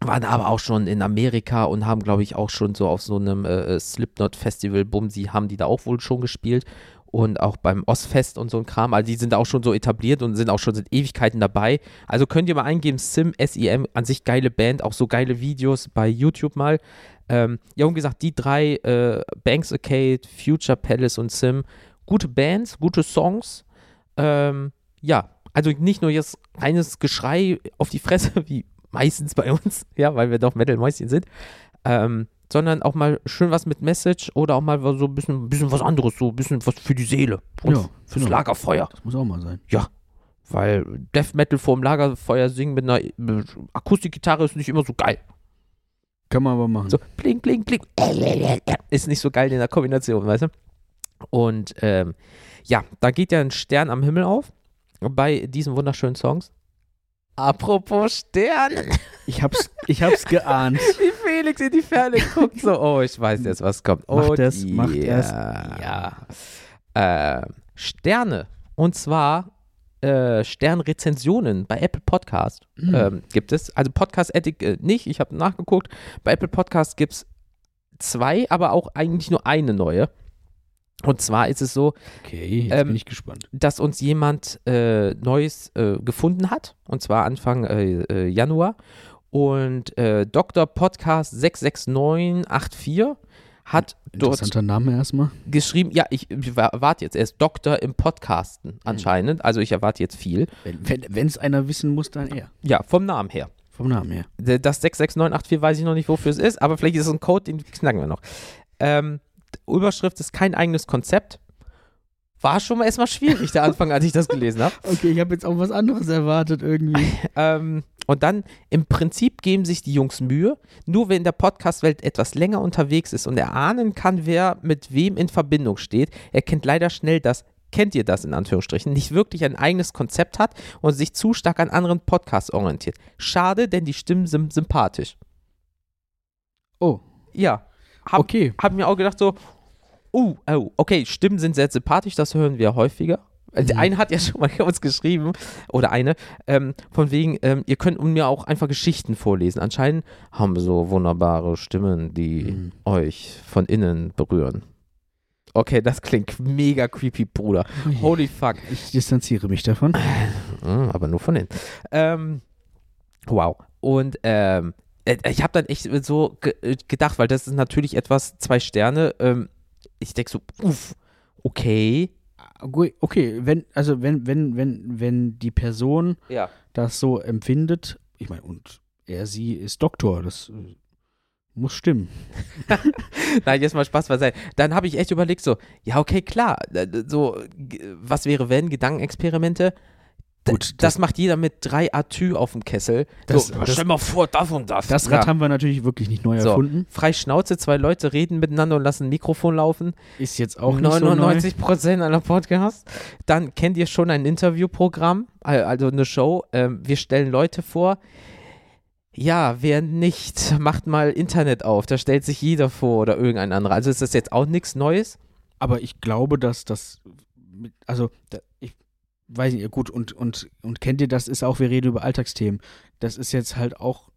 Speaker 1: waren aber auch schon in Amerika und haben, glaube ich, auch schon so auf so einem äh, Slipknot-Festival, Bumsi, haben die da auch wohl schon gespielt. Und auch beim Ostfest und so ein Kram. Also die sind auch schon so etabliert und sind auch schon seit Ewigkeiten dabei. Also könnt ihr mal eingeben, Sim, S-I-M, an sich geile Band, auch so geile Videos bei YouTube mal. Ähm, ja, und gesagt, die drei, äh, Banks Arcade, Future Palace und Sim, gute Bands, gute Songs. Ähm, ja, also nicht nur jetzt reines Geschrei auf die Fresse, wie meistens bei uns, ja, weil wir doch Metal-Mäuschen sind, ähm, sondern auch mal schön was mit Message oder auch mal so ein bisschen, bisschen was anderes, so ein bisschen was für die Seele und
Speaker 2: Ja,
Speaker 1: fürs
Speaker 2: genau.
Speaker 1: Lagerfeuer.
Speaker 2: Das muss auch mal sein.
Speaker 1: Weil Death Metal vorm Lagerfeuer singen mit einer Akustikgitarre ist nicht immer so geil.
Speaker 2: Kann man aber machen.
Speaker 1: So, bling, bling, bling. Ist nicht so geil in der Kombination, weißt du? Und ähm, ja, da geht ja ein Stern am Himmel auf bei diesen wunderschönen Songs. Apropos Stern,
Speaker 2: Ich hab's, ich hab's geahnt.
Speaker 1: wie Felix in die Ferne guckt, so, oh, ich weiß jetzt, was kommt.
Speaker 2: Macht
Speaker 1: oh,
Speaker 2: es,
Speaker 1: yeah.
Speaker 2: macht es.
Speaker 1: Ja. Äh, Sterne. Und zwar äh, Sternrezensionen bei Apple Podcast
Speaker 2: Hm.
Speaker 1: ähm, gibt es. Also Podcast Ethic äh, nicht, ich habe nachgeguckt. Bei Apple Podcast gibt es zwei, aber auch eigentlich nur eine neue. Und zwar ist es so,
Speaker 2: Okay,
Speaker 1: Ähm,
Speaker 2: bin ich gespannt.
Speaker 1: dass uns jemand äh, Neues äh, gefunden hat. Und zwar Anfang äh, äh, Januar. Und äh, Dr. Podcast 66984 hat dort
Speaker 2: Name erstmal.
Speaker 1: geschrieben, ja, ich, ich erwarte jetzt, er ist Doktor im Podcasten anscheinend. Also ich erwarte jetzt viel.
Speaker 2: Wenn es einer wissen muss, dann er.
Speaker 1: Ja, vom Namen her.
Speaker 2: Vom Namen her.
Speaker 1: Das 66984 weiß ich noch nicht, wofür es ist, aber vielleicht ist es ein Code, den knacken wir noch. Ähm, Überschrift ist kein eigenes Konzept. War schon mal erstmal schwierig, der Anfang, als ich das gelesen habe.
Speaker 2: Okay, ich habe jetzt auch was anderes erwartet irgendwie.
Speaker 1: Ähm, und dann im Prinzip geben sich die Jungs Mühe, nur wer in der Podcast-Welt etwas länger unterwegs ist und erahnen kann, wer mit wem in Verbindung steht, erkennt leider schnell, dass, kennt ihr das in Anführungsstrichen, nicht wirklich ein eigenes Konzept hat und sich zu stark an anderen Podcasts orientiert. Schade, denn die Stimmen sind sympathisch.
Speaker 2: Oh,
Speaker 1: Ja, hab,
Speaker 2: okay.
Speaker 1: hab mir auch gedacht so, oh, oh, okay, Stimmen sind sehr sympathisch, das hören wir häufiger. Der
Speaker 2: Mhm.
Speaker 1: eine hat ja schon mal uns geschrieben, oder eine, ähm, von wegen, ähm, ihr könnt mir auch einfach Geschichten vorlesen. Anscheinend haben wir so wunderbare Stimmen, die
Speaker 2: Mhm.
Speaker 1: euch von innen berühren. Okay, das klingt mega creepy, Bruder. Holy fuck.
Speaker 2: Ich distanziere mich davon.
Speaker 1: Mm, aber nur von innen. Ähm, wow. Und ähm, äh, ich habe dann echt so ge äh, gedacht, weil das ist natürlich etwas, zwei Sterne. Ähm, ich denke so, uff, okay.
Speaker 2: Gu- Okay, wenn, also wenn, wenn, wenn, wenn die Person
Speaker 1: Ja.
Speaker 2: das so empfindet, ich meine, und er, sie ist Doktor, das äh, muss stimmen.
Speaker 1: Nein, jetzt mal Spaß beiseite. Dann habe ich echt überlegt, so, ja, okay, klar, äh, so, was wäre wenn, Gedankenexperimente?
Speaker 2: Gut,
Speaker 1: das,
Speaker 2: das-
Speaker 1: macht jeder mit drei Atü auf dem Kessel.
Speaker 2: Das-
Speaker 1: so,
Speaker 2: das-
Speaker 1: stell mal vor, das und das.
Speaker 2: Das Rad
Speaker 1: ja.
Speaker 2: haben wir natürlich wirklich nicht neu
Speaker 1: So.
Speaker 2: erfunden.
Speaker 1: Frei Schnauze, zwei Leute reden miteinander und lassen ein Mikrofon laufen.
Speaker 2: Ist jetzt auch nicht so neu.
Speaker 1: 99 Prozent aller Podcasts. Dann kennt ihr schon ein Interviewprogramm, al- also eine Show. Ähm, wir stellen Leute vor. Ja, wer nicht, macht mal Internet auf. Da stellt sich jeder vor oder irgendein anderer. Also ist das jetzt auch nichts Neues.
Speaker 2: Aber ich glaube, dass das, also weiß nicht, gut, und, und, und kennt ihr das, ist auch, wir reden über Alltagsthemen. Das ist jetzt halt auch,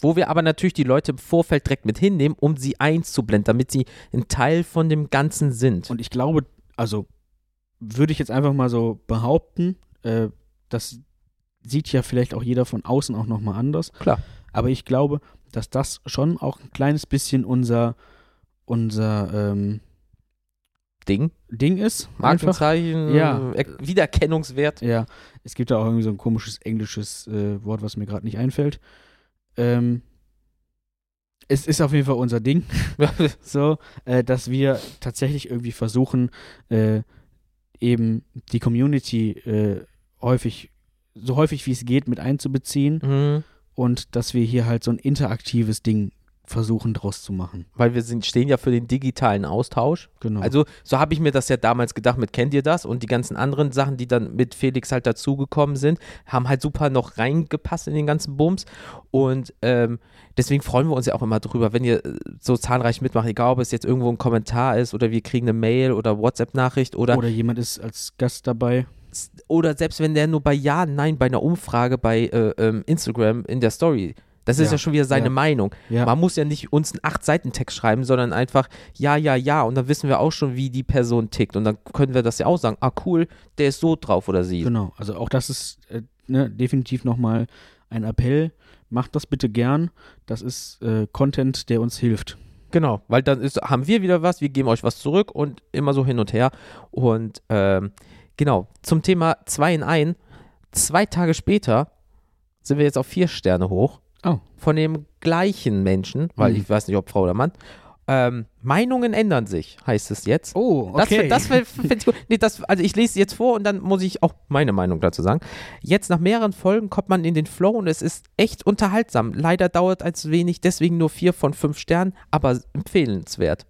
Speaker 1: Wo wir aber natürlich die Leute im Vorfeld direkt mit hinnehmen, um sie einzublenden, damit sie ein Teil von dem Ganzen sind.
Speaker 2: und ich glaube, also würde ich jetzt einfach mal so behaupten, äh, das sieht ja vielleicht auch jeder von außen auch nochmal anders.
Speaker 1: Klar.
Speaker 2: Aber ich glaube, dass das schon auch ein kleines bisschen unser, unser ähm,
Speaker 1: Ding,
Speaker 2: Ding ist.
Speaker 1: Markenzeichen,
Speaker 2: Ja.
Speaker 1: Wiedererkennungswert.
Speaker 2: Ja, es gibt da auch irgendwie so ein komisches englisches äh, Wort, was mir gerade nicht einfällt. Ähm, es ist auf jeden Fall unser Ding, so, äh, dass wir tatsächlich irgendwie versuchen, äh, eben die Community äh, häufig, so häufig wie es geht, mit einzubeziehen
Speaker 1: mhm.
Speaker 2: und dass wir hier halt so ein interaktives Ding versuchen draus zu machen.
Speaker 1: Weil wir sind, stehen ja für den digitalen Austausch.
Speaker 2: Genau.
Speaker 1: Also, so habe ich mir das ja damals gedacht mit Kennt ihr das? Und die ganzen anderen Sachen, die dann mit Felix halt dazugekommen sind, haben halt super noch reingepasst in den ganzen Bums. Und ähm, deswegen freuen wir uns ja auch immer drüber, wenn ihr äh, so zahlreich mitmacht, egal ob es jetzt irgendwo ein Kommentar ist oder wir kriegen eine Mail oder WhatsApp-Nachricht oder,
Speaker 2: Oder jemand ist als Gast dabei.
Speaker 1: oder selbst wenn der nur bei Ja, Nein bei einer Umfrage bei äh, ähm, Instagram in der Story. Das ist ja,
Speaker 2: Ja,
Speaker 1: schon wieder seine
Speaker 2: ja.
Speaker 1: Meinung.
Speaker 2: Ja.
Speaker 1: Man muss ja nicht uns einen Acht-Seiten-Text schreiben, sondern einfach ja, ja, ja. Und dann wissen wir auch schon, wie die Person tickt. Und dann können wir das ja auch sagen. Ah, cool, der ist so drauf oder sie.
Speaker 2: Genau, also auch das ist äh, ne, definitiv nochmal ein Appell. Macht das bitte gern. Das ist äh, Content, der uns hilft.
Speaker 1: Genau, weil dann ist, haben wir wieder was, wir geben euch was zurück und immer so hin und her. Und ähm, genau, zum Thema 2 in 1. Zwei Tage später sind wir jetzt auf vier Sterne hoch.
Speaker 2: Oh.
Speaker 1: Von dem gleichen Menschen, weil
Speaker 2: Mhm.
Speaker 1: ich weiß nicht, ob Frau oder Mann. Ähm, Meinungen ändern sich, heißt es jetzt.
Speaker 2: Oh,
Speaker 1: Das, das finde ich gut. Nee, das, also ich lese jetzt vor und dann muss ich auch meine Meinung dazu sagen. Jetzt nach mehreren Folgen kommt man in den Flow und es ist echt unterhaltsam. Leider dauert es wenig, deswegen nur vier von fünf Sternen, aber empfehlenswert.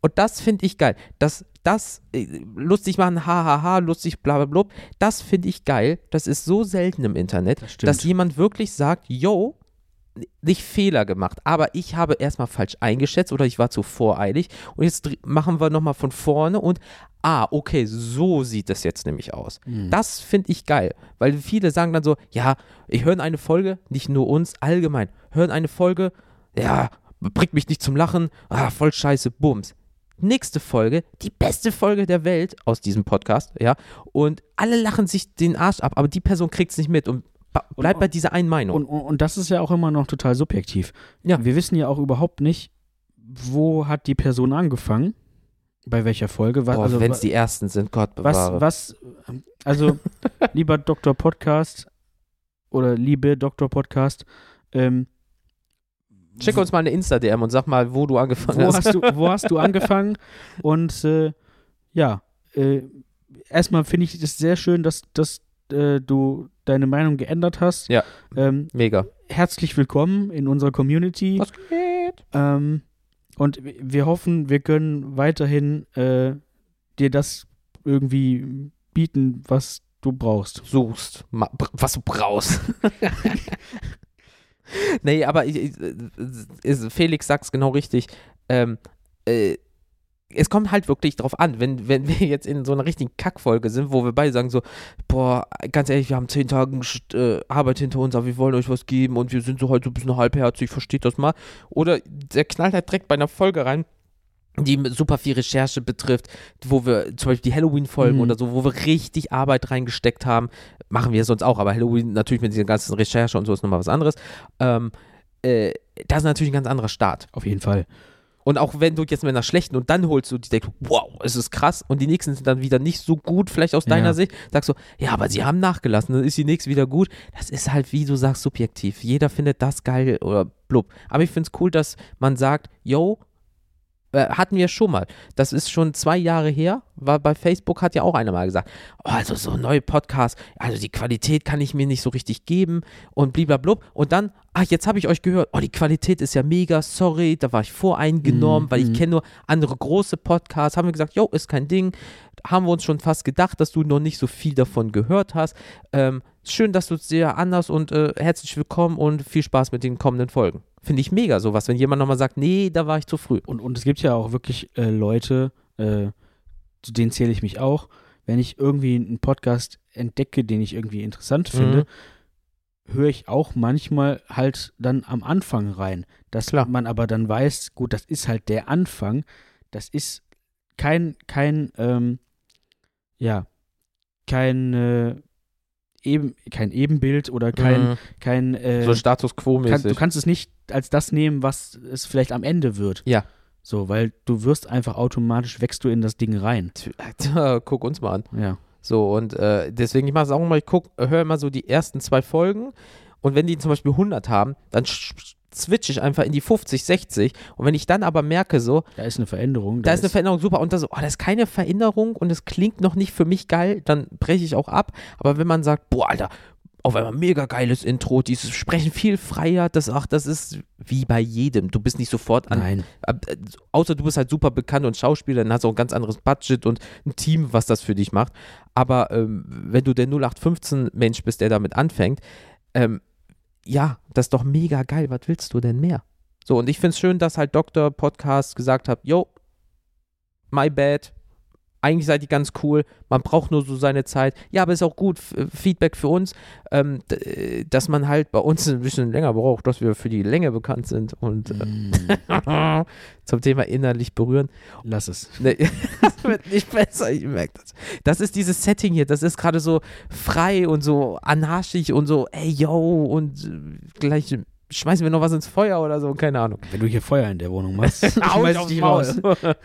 Speaker 1: Und das finde ich geil. Das, das äh, lustig machen, hahaha, lustig, bla bla bla, das finde ich geil. Das ist so selten im Internet,
Speaker 2: Das
Speaker 1: dass jemand wirklich sagt, yo, nicht Fehler gemacht, aber ich habe erstmal falsch eingeschätzt oder ich war zu voreilig und jetzt machen wir nochmal von vorne und ah, okay, so sieht es jetzt nämlich aus.
Speaker 2: Mhm.
Speaker 1: Das finde ich geil, weil viele sagen dann so, ja, ich höre eine Folge, nicht nur uns, allgemein, hören eine Folge, ja, bringt mich nicht zum Lachen, ah, voll scheiße, bums. Nächste Folge, die beste Folge der Welt aus diesem Podcast, ja, und alle lachen sich den Arsch ab, aber die Person kriegt es nicht mit und bleibt bei dieser einen Meinung.
Speaker 2: Und, und, und das ist ja auch immer noch total subjektiv.
Speaker 1: Ja.
Speaker 2: Wir wissen ja auch überhaupt nicht, wo hat die Person angefangen, bei welcher Folge. Was,
Speaker 1: Boah,
Speaker 2: also,
Speaker 1: wenn es die ersten sind, Gott
Speaker 2: was,
Speaker 1: bewahre.
Speaker 2: was, also lieber Doktor Podcast oder liebe Doktor Podcast, ähm,
Speaker 1: Schick uns mal eine Insta-DM und sag mal, wo du angefangen
Speaker 2: wo
Speaker 1: hast.
Speaker 2: hast du, wo hast du angefangen? Und äh, ja, äh, erstmal finde ich es sehr schön, dass, dass äh, du deine Meinung geändert hast.
Speaker 1: Ja.
Speaker 2: Ähm,
Speaker 1: Mega.
Speaker 2: herzlich willkommen in unserer Community.
Speaker 1: Was geht?
Speaker 2: Ähm, und wir hoffen, wir können weiterhin äh, dir das irgendwie bieten, was du brauchst.
Speaker 1: Suchst, was du brauchst. nee, aber ich, ich, Felix sagt's genau richtig. Ähm, äh, es kommt halt wirklich drauf an, wenn, wenn wir jetzt in so einer richtigen Kackfolge sind, wo wir beide sagen so, boah, ganz ehrlich, wir haben zehn Tage äh, Arbeit hinter uns, aber wir wollen euch was geben und wir sind so heute so ein bisschen halbherzig, versteht das mal. Oder der knallt halt direkt bei einer Folge rein, die super viel Recherche betrifft, wo wir zum Beispiel die Halloween-Folgen
Speaker 2: Mhm.
Speaker 1: oder so, wo wir richtig Arbeit reingesteckt haben, machen wir sonst auch, aber Halloween natürlich mit dieser ganzen Recherche und so ist nochmal was anderes. Ähm, äh, das ist natürlich ein ganz anderer Start.
Speaker 2: Auf jeden Fall.
Speaker 1: Und auch wenn du jetzt mit einer schlechten und dann holst du die denkst, wow, es ist krass und die nächsten sind dann wieder nicht so gut, vielleicht aus deiner
Speaker 2: Ja.
Speaker 1: Sicht, sagst du, ja, aber sie haben nachgelassen, dann ist die nächste wieder gut. Das ist halt, wie du sagst, subjektiv. Jeder findet das geil oder blub. Aber ich finde es cool, dass man sagt, yo, hatten wir schon mal. Das ist schon zwei Jahre her. War bei Facebook hat ja auch einer mal gesagt, oh, also so neue Podcasts, also die Qualität kann ich mir nicht so richtig geben und bliblablub. Und dann, ach, jetzt habe ich euch gehört, oh, die Qualität ist ja mega, sorry, da war ich voreingenommen,
Speaker 2: Mhm,
Speaker 1: weil ich
Speaker 2: mhm.
Speaker 1: kenne nur andere große Podcasts. Haben wir gesagt, jo, ist kein Ding. Haben wir uns schon fast gedacht, dass du noch nicht so viel davon gehört hast. Ähm, schön, dass du es sehr anders und äh, herzlich willkommen und viel Spaß mit den kommenden Folgen. Finde ich mega sowas, wenn jemand nochmal sagt, nee, da war ich zu früh.
Speaker 2: Und, und es gibt ja auch wirklich äh, Leute, äh, zu denen zähle ich mich auch, wenn ich irgendwie einen Podcast entdecke, den ich irgendwie interessant finde, höre ich auch manchmal halt dann am Anfang rein. Dass
Speaker 1: Klar.
Speaker 2: man aber dann weiß, gut, das ist halt der Anfang. Das ist kein, kein, ähm, ja, kein, äh, eben, kein Ebenbild oder kein,
Speaker 1: Mhm.
Speaker 2: kein, äh,
Speaker 1: so Status
Speaker 2: kann,
Speaker 1: Quo-mäßig.
Speaker 2: du kannst es nicht als das nehmen, was es vielleicht am Ende wird.
Speaker 1: Ja.
Speaker 2: So, weil du wirst einfach automatisch, wächst du in das Ding rein.
Speaker 1: Guck uns mal an.
Speaker 2: Ja.
Speaker 1: So, und äh, deswegen, ich mache es auch mal, ich guck, höre immer so die ersten zwei Folgen und wenn die zum Beispiel 100 haben, dann sch- switche ich einfach in die 50, 60 und wenn ich dann aber merke so,
Speaker 2: Da ist eine Veränderung.
Speaker 1: da ist eine Veränderung super und da so, oh, das ist keine Veränderung und es klingt noch nicht für mich geil, dann breche ich auch ab, aber wenn man sagt, boah, Alter, auf einmal mega geiles Intro, dieses Sprechen viel freier, das, ach, das ist wie bei jedem, du bist nicht sofort an
Speaker 2: Nein.
Speaker 1: Ab- äh, außer du bist halt super bekannt und Schauspieler, dann hast du auch ein ganz anderes Budget und ein Team, was das für dich macht. Aber ähm, wenn du der 0815-Mensch bist, der damit anfängt, ähm, ja, das ist doch mega geil. Was willst du denn mehr? So, und ich finde es schön, dass halt Dr. Podcast gesagt hat, yo, my bad. Eigentlich seid ihr ganz cool, man braucht nur so seine Zeit. Ja, aber ist auch gut, Feedback für uns, ähm, äh, dass man halt bei uns ein bisschen länger braucht, dass wir für die Länge bekannt sind und äh,
Speaker 2: Mm,
Speaker 1: zum Thema innerlich berühren.
Speaker 2: Lass es.
Speaker 1: Nee, das wird nicht besser, ich merke das. Das ist dieses Setting hier, das ist gerade so frei und so anarchisch und so, ey, yo, und äh, gleich schmeißen wir noch was ins Feuer oder so, keine Ahnung.
Speaker 2: Wenn du hier Feuer in der Wohnung machst, schmeiß ich dich raus.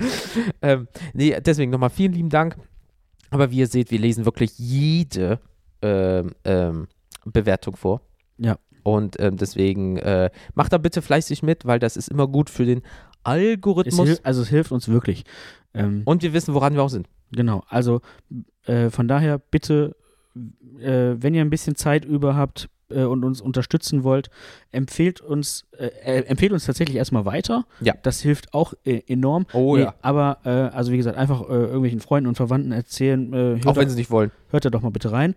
Speaker 1: ähm, nee, deswegen nochmal vielen lieben Dank. Aber wie ihr seht, wir lesen wirklich jede ähm, ähm, Bewertung vor.
Speaker 2: Ja.
Speaker 1: Und ähm, deswegen äh, macht da bitte fleißig mit, weil das ist immer gut für den
Speaker 2: Es
Speaker 1: Algorithmus.
Speaker 2: hilft, also es hilft uns wirklich. Ähm,
Speaker 1: Und wir wissen, woran wir auch sind.
Speaker 2: Genau, also äh, von daher bitte, äh, wenn ihr ein bisschen Zeit über habt äh, und uns unterstützen wollt, empfehlt uns, äh, äh, empfehlt uns tatsächlich erstmal weiter.
Speaker 1: Ja.
Speaker 2: Das hilft auch äh, enorm.
Speaker 1: Oh
Speaker 2: Nee, Aber, äh, also wie gesagt, einfach äh, irgendwelchen Freunden und Verwandten erzählen, äh, hört,
Speaker 1: Auch wenn
Speaker 2: da,
Speaker 1: sie nicht wollen.
Speaker 2: hört da doch mal bitte rein.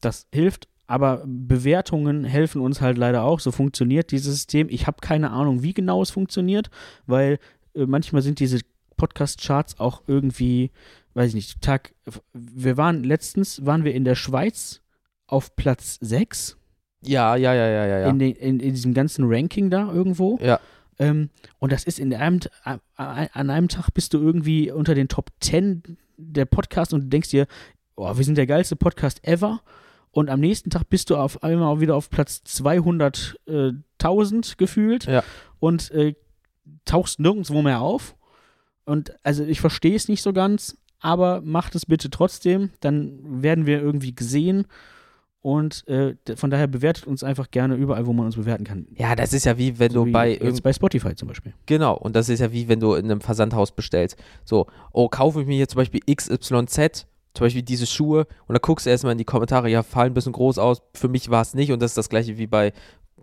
Speaker 2: Das hilft. Aber Bewertungen helfen uns halt leider auch. So funktioniert dieses System. Ich habe keine Ahnung, wie genau es funktioniert, weil manchmal sind diese Podcast-Charts auch irgendwie, weiß ich nicht, Tag. Wir waren letztens, waren wir in der Schweiz auf Platz 6
Speaker 1: Ja, ja, ja, ja, ja. ja.
Speaker 2: in, den, in, in diesem ganzen Ranking da irgendwo.
Speaker 1: Ja.
Speaker 2: Ähm, und das ist in einem, an einem Tag bist du irgendwie unter den Top 10 der Podcasts und du denkst dir, oh, wir sind der geilste Podcast ever. Und am nächsten Tag bist du auf einmal wieder auf Platz 200.000 gefühlt
Speaker 1: Ja.
Speaker 2: und äh, tauchst nirgendwo mehr auf. Und also ich verstehe es nicht so ganz, aber macht es bitte trotzdem, dann werden wir irgendwie gesehen. Und äh, von daher bewertet uns einfach gerne überall, wo man uns bewerten kann.
Speaker 1: Ja, das ist ja wie wenn
Speaker 2: So
Speaker 1: du
Speaker 2: wie
Speaker 1: bei
Speaker 2: jetzt bei Spotify zum Beispiel.
Speaker 1: genau und das ist ja wie wenn du in einem Versandhaus bestellst. So, oh, kaufe ich mir hier zum Beispiel XYZ, zum Beispiel diese Schuhe und dann guckst du erstmal in die Kommentare, ja, fallen ein bisschen groß aus. Für mich war es nicht und das ist das gleiche wie bei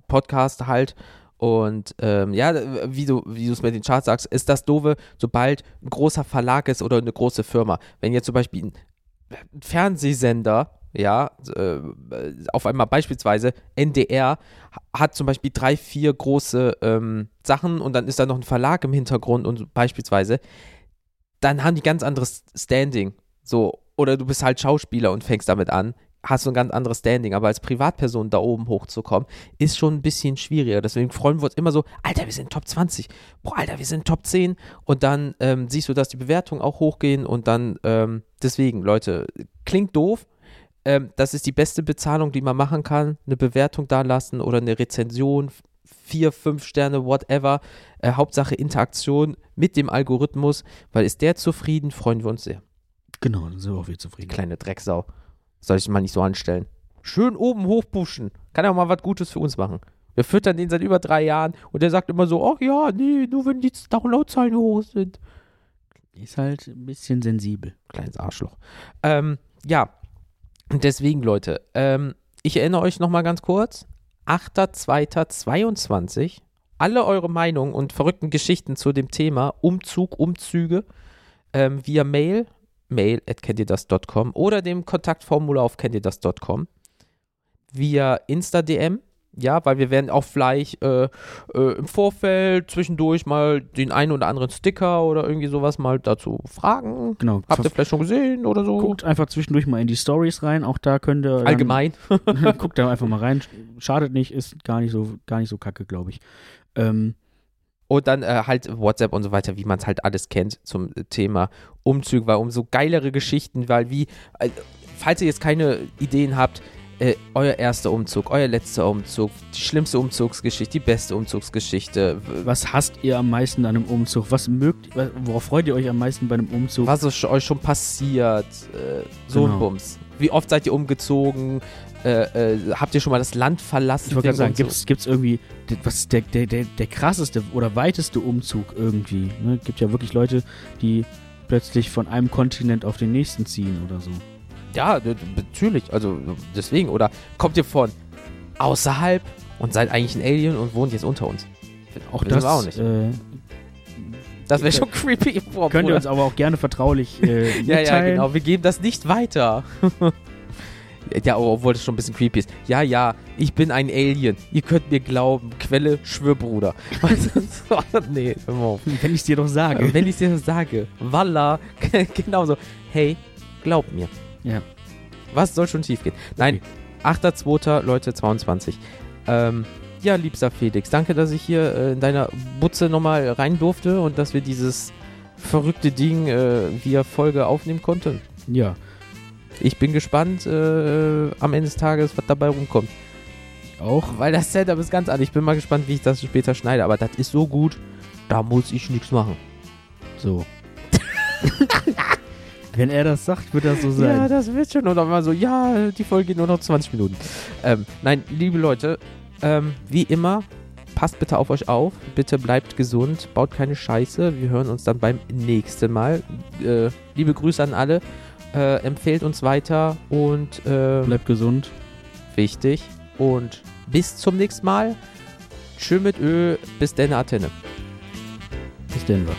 Speaker 1: Podcast halt. Und ähm, ja, wie du wie du es mit den Charts sagst, ist das doofe, sobald ein großer Verlag ist oder eine große Firma. Wenn jetzt zum Beispiel ein Fernsehsender, ja, äh, auf einmal beispielsweise NDR ha- hat zum Beispiel drei, vier große ähm, Sachen und dann ist da noch ein Verlag im Hintergrund und beispielsweise, dann haben die ganz anderes Standing. So, oder du bist halt Schauspieler und fängst damit an, hast du ein ganz anderes Standing. Aber als Privatperson da oben hochzukommen, ist schon ein bisschen schwieriger. Deswegen freuen wir uns immer so, Alter, wir sind Top 20. Boah, Alter, wir sind Top 10. Und dann ähm, siehst du, dass die Bewertungen auch hochgehen und dann, ähm, deswegen, Leute, klingt doof. Ähm, das ist die beste Bezahlung, die man machen kann. Eine Bewertung da lassen oder eine Rezension. vier, fünf Sterne, whatever. Äh, Hauptsache Interaktion mit dem Algorithmus, weil ist der zufrieden, freuen wir uns sehr.
Speaker 2: Genau, dann sind wir auch wieder
Speaker 1: Die
Speaker 2: zufrieden.
Speaker 1: kleine Drecksau. Soll ich mal nicht so anstellen. Schön oben hochpushen. Kann ja mal was Gutes für uns machen. Wir füttern den seit über drei Jahren und der sagt immer so, ach ja, nee, nur wenn die Downloadzahlen hoch sind.
Speaker 2: Ist halt ein bisschen sensibel.
Speaker 1: Kleines Arschloch. Ähm, ja, deswegen, Leute, ähm, ich erinnere euch nochmal ganz kurz. 8.2.22. Alle eure Meinungen und verrückten Geschichten zu dem Thema Umzug, Umzüge ähm, via Mail, mail at kenntierdas.com oder dem Kontaktformular auf kenntierdas.com. Via Insta-DM, ja, weil wir werden auch vielleicht äh, äh, im Vorfeld zwischendurch mal den einen oder anderen Sticker oder irgendwie sowas mal dazu fragen.
Speaker 2: Genau.
Speaker 1: Habt ihr vielleicht schon gesehen oder so?
Speaker 2: Guckt einfach zwischendurch mal in die Stories rein. Auch da könnt ihr. dann-
Speaker 1: Allgemein.
Speaker 2: Guckt da einfach mal rein. Schadet nicht, ist gar nicht so, gar nicht so kacke, glaube ich. Ähm,
Speaker 1: Und dann äh, halt WhatsApp und so weiter, wie man es halt alles kennt zum Thema Umzug, weil umso geilere Geschichten, weil wie, äh, falls ihr jetzt keine Ideen habt, äh, euer erster Umzug, euer letzter Umzug, die schlimmste Umzugsgeschichte, die beste Umzugsgeschichte,
Speaker 2: was hasst ihr am meisten an einem Umzug? Was mögt, worauf freut ihr euch am meisten bei einem Umzug?
Speaker 1: was ist euch schon passiert, äh, so ein
Speaker 2: Genau.
Speaker 1: Bums. Wie oft seid ihr umgezogen? Äh, äh, habt ihr schon mal das Land verlassen?
Speaker 2: Ich wollte gerade sagen,
Speaker 1: Umzug?
Speaker 2: gibt es irgendwie, was ist der, der, der, der krasseste oder weiteste Umzug irgendwie? Ne? Gibt ja wirklich Leute, die plötzlich von einem Kontinent auf den nächsten ziehen oder so.
Speaker 1: Ja, natürlich. Also deswegen. Oder kommt ihr von außerhalb und seid eigentlich ein Alien und wohnt jetzt unter uns?
Speaker 2: Auch das
Speaker 1: wir auch nicht.
Speaker 2: Äh,
Speaker 1: Das wäre schon creepy. Boah,
Speaker 2: könnt ihr uns aber auch gerne vertraulich äh,
Speaker 1: Ja, ja, genau. Wir geben das nicht weiter. ja, obwohl das schon ein bisschen creepy ist. Ja, ja, ich bin ein Alien. Ihr könnt mir glauben. Quelle, Schwörbruder. nee.
Speaker 2: Wenn ich es dir doch sage.
Speaker 1: Wenn ich dir das sage, Walla, genauso. Hey, glaub mir.
Speaker 2: Ja.
Speaker 1: Was soll schon schief gehen? Nein, 8.2. Leute, 22. Ähm, ja, liebster Felix, danke, dass ich hier äh, in deiner Butze nochmal rein durfte und dass wir dieses verrückte Ding äh, via Folge aufnehmen konnten.
Speaker 2: Ja,
Speaker 1: Ich bin gespannt äh, am Ende des Tages, was dabei rumkommt.
Speaker 2: auch.
Speaker 1: Weil das Setup ist ganz anders. Ich bin mal gespannt, wie ich das später schneide. Aber das ist so gut, da muss ich nichts machen.
Speaker 2: So. Wenn er das sagt, wird das so sein.
Speaker 1: Ja, das wird schon. Und dann mal so, ja, die Folge geht nur noch 20 Minuten. Ähm, nein, liebe Leute, ähm, wie immer, passt bitte auf euch auf. Bitte bleibt gesund, baut keine Scheiße. Wir hören uns dann beim nächsten Mal. Äh, liebe Grüße an alle. Äh, empfehlt uns weiter und äh,
Speaker 2: Bleibt gesund.
Speaker 1: wichtig. Und bis zum nächsten Mal. Tschö mit Ö, bis denn Antenne.
Speaker 2: Bis Denver.